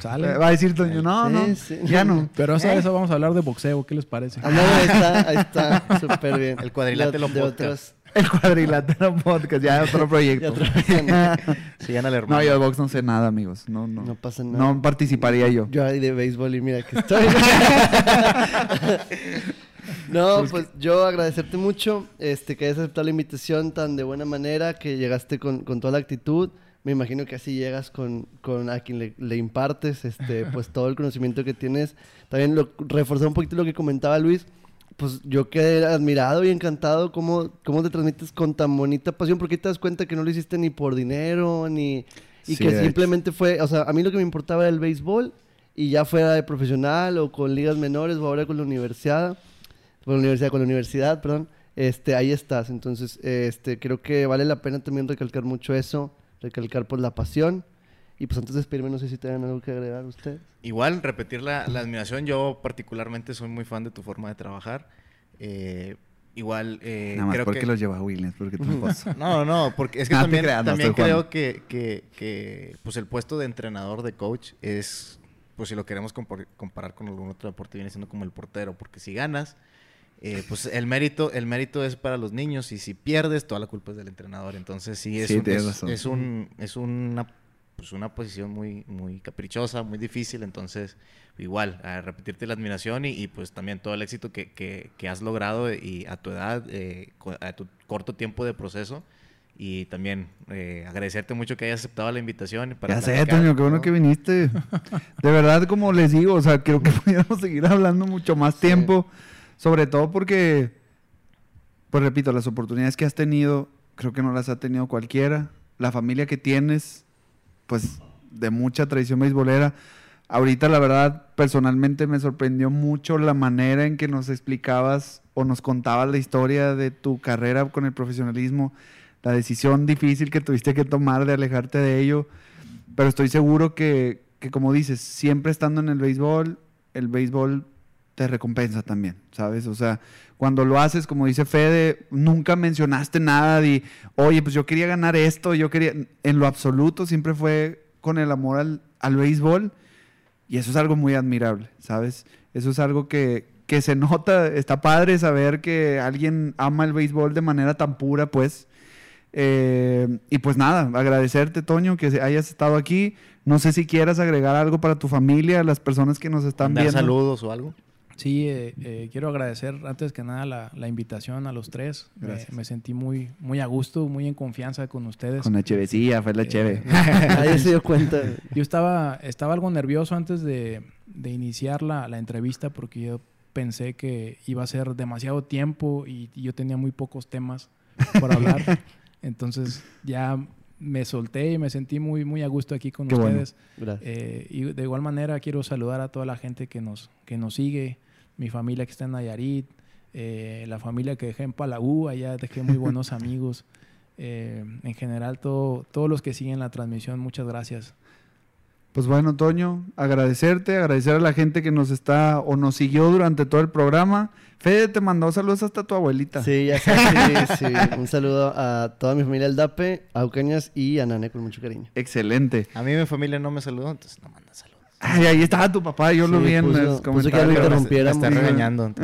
¿Sale? Va a decir Toño, no, no, ya no. Pero esa vez vamos a hablar de boxeo, ¿qué les parece? Ah, no, ahí está, ahí está, (laughs) súper bien. El cuadrilátero podcast. El cuadrilátero podcast, ya otro proyecto. (laughs) Sigan al hermano. No, yo de box no sé nada, amigos. No, no. No pasa nada. No participaría yo. Yo ahí de béisbol y mira que estoy. (laughs) No, pues, pues yo agradecerte mucho este, que hayas aceptado la invitación tan de buena manera, que llegaste con, con toda la actitud. Me imagino que así llegas con, con a quien le, impartes este, pues todo el conocimiento que tienes. También lo, reforzar un poquito lo que comentaba Luis. Pues yo quedé admirado y encantado cómo, cómo te transmites con tan bonita pasión, porque te das cuenta que no lo hiciste ni por dinero, ni... Y que simplemente fue, o sea, a mí lo que me importaba era el béisbol y ya fuera de profesional o con ligas menores o ahora con la universidad con la universidad, con la universidad, perdón, este, ahí estás. Entonces, este, creo que vale la pena también recalcar mucho eso, recalcar por pues, la pasión Y pues antes de despedirme, no sé si tienen algo que agregar ustedes. Igual, repetir la, la, admiración. Yo particularmente soy muy fan de tu forma de trabajar. Eh, igual, eh, Nada más creo porque que... los lleva Williams, porque tu (laughs) esposo. No, no, porque es que (laughs) también, también creo que, que, que, pues el puesto de entrenador, de coach, es, pues si lo queremos compar- comparar con algún otro deporte, viene siendo como el portero, porque si ganas, eh, pues el mérito, el mérito es para los niños y si pierdes, toda la culpa es del entrenador. Entonces sí, es, Sí, un, es un, es una, pues una posición muy, muy caprichosa, muy difícil. Entonces, igual, a repetirte la admiración y, y, pues también todo el éxito que, que, que has logrado y a tu edad, eh, a tu corto tiempo de proceso. Y también eh, agradecerte mucho que hayas aceptado la invitación. Para ya sé, Toño, qué bueno ¿no? que viniste. De verdad, como les digo, o sea, creo que (laughs) pudiéramos seguir hablando mucho más tiempo. Sobre todo porque, pues repito, las oportunidades que has tenido, creo que no las ha tenido cualquiera. La familia que tienes, pues de mucha tradición beisbolera. Ahorita, la verdad, personalmente me sorprendió mucho la manera en que nos explicabas o nos contabas la historia de tu carrera con el profesionalismo, la decisión difícil que tuviste que tomar de alejarte de ello. Pero estoy seguro que, que como dices, siempre estando en el béisbol, el béisbol te recompensa también, ¿sabes? O sea, cuando lo haces, como dice Fede, nunca mencionaste nada de, oye, pues yo quería ganar esto, yo quería, en lo absoluto siempre fue con el amor al, al béisbol y eso es algo muy admirable, ¿sabes? Eso es algo que, que se nota, está padre saber que alguien ama el béisbol de manera tan pura, pues. Eh, y pues nada, agradecerte, Toño, que hayas estado aquí. No sé si quieras agregar algo para tu familia, las personas que nos están Mandar viendo. saludos o algo. Sí, eh, eh, quiero agradecer antes que nada la, la invitación a los tres. Gracias. me sentí muy, muy a gusto, muy en confianza con ustedes. Con la chevecilla, fue la Eh, cheve. (laughs) Nadie se dio cuenta. (laughs) Yo estaba, estaba algo nervioso antes de, de iniciar la, la entrevista porque yo pensé que iba a ser demasiado tiempo y, y yo tenía muy pocos temas por hablar. (laughs) Entonces ya me solté y me sentí muy, muy a gusto aquí con Qué bueno. ustedes. Gracias. Eh, y de igual manera quiero saludar a toda la gente que nos, que nos sigue, mi familia que está en Nayarit, eh, la familia que dejé en Palau, allá dejé muy buenos (laughs) amigos. Eh, en general, todo, todos los que siguen la transmisión, muchas gracias. Pues bueno, Toño, agradecerte, agradecer a la gente que nos está o nos siguió durante todo el programa. Fede te mandó saludos hasta tu abuelita. Sí, ya sé, sí, (laughs) sí. Un saludo a toda mi familia del DAPE, a Ucañas y a Nane con mucho cariño. Excelente. A mí mi familia no me saludó, entonces no manda saludos. Ay, ahí estaba tu papá, yo lo vi en puso- los que comentarios. Interrumpiéramos. Me está regañando. (laughs)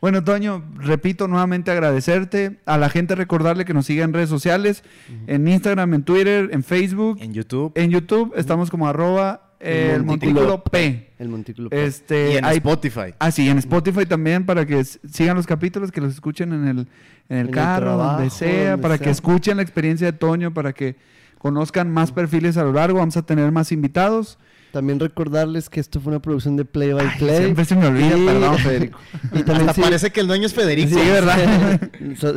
Bueno, Toño, repito nuevamente agradecerte. A la gente recordarle que nos siga en redes sociales, en Instagram, en Twitter, en Facebook, en YouTube en YouTube. Estamos como arroba el montículo P. El montículo. Este, y en hay- Spotify. Ah, sí, en Spotify también para que sigan los capítulos, que los escuchen en el, en el carro, donde trabajo, sea, donde para sea. que escuchen la experiencia de Toño, para que conozcan más perfiles a lo largo. Vamos a tener más invitados. También recordarles que esto fue una producción de Play by Ay, Play. siempre se me olvida, Y- perdón, (laughs) Federico. Y también Hasta sí- parece que el dueño es Federico. Sí, ¿verdad? (laughs) So-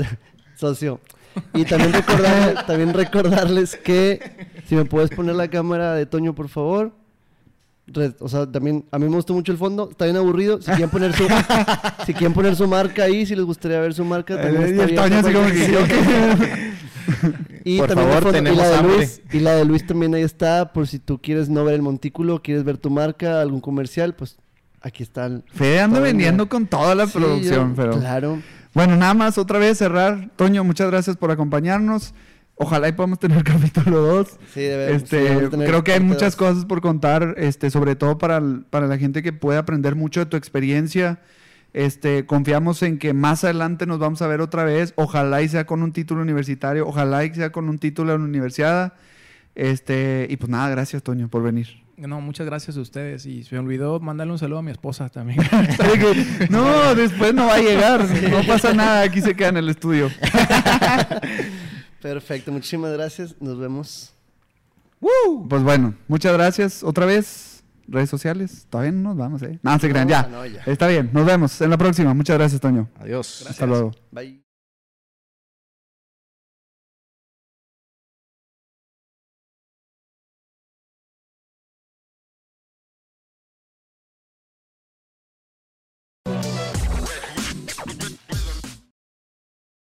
socio. Y también, recordarle- también recordarles que si me puedes poner la cámara de Toño, por favor. O sea, también a mí me gustó mucho el fondo, está bien aburrido. Si quieren poner su, (laughs) si quieren poner su marca ahí, si les gustaría ver su marca, también Eh, está que- Y Por también el favor, fondo- y tenemos la de hambre. Luis, y la de Luis también ahí está, por si tú quieres no ver el montículo, quieres ver tu marca, algún comercial, pues aquí está. el- Fede anda vendiendo con toda la Sí, producción, yo- pero... Claro. Bueno, nada más, otra vez cerrar. Toño, muchas gracias por acompañarnos. Ojalá y podamos tener (laughs) capítulo 2. Sí, de verdad, sí, Este, tener creo que hay muchas dos. cosas por contar, este, sobre todo para, el- para la gente que puede aprender mucho de tu experiencia. Este, confiamos en que más adelante nos vamos a ver otra vez. Ojalá y sea con un título universitario, ojalá y sea con un título en la universidad. Este, y pues nada, gracias Toño por venir. No, muchas gracias a ustedes. Y se me olvidó mandarle un saludo a mi esposa también. (laughs) (laughs) No, después no va a llegar, no pasa nada, aquí se queda en el estudio. Perfecto, muchísimas gracias. Nos vemos. Pues bueno, muchas gracias otra vez. Redes sociales, todavía no nos vamos, ¿eh? No, se crean, No, ya. no, ya. Está bien, nos vemos en la próxima. Muchas gracias, Toño. Adiós. Hasta luego. Bye.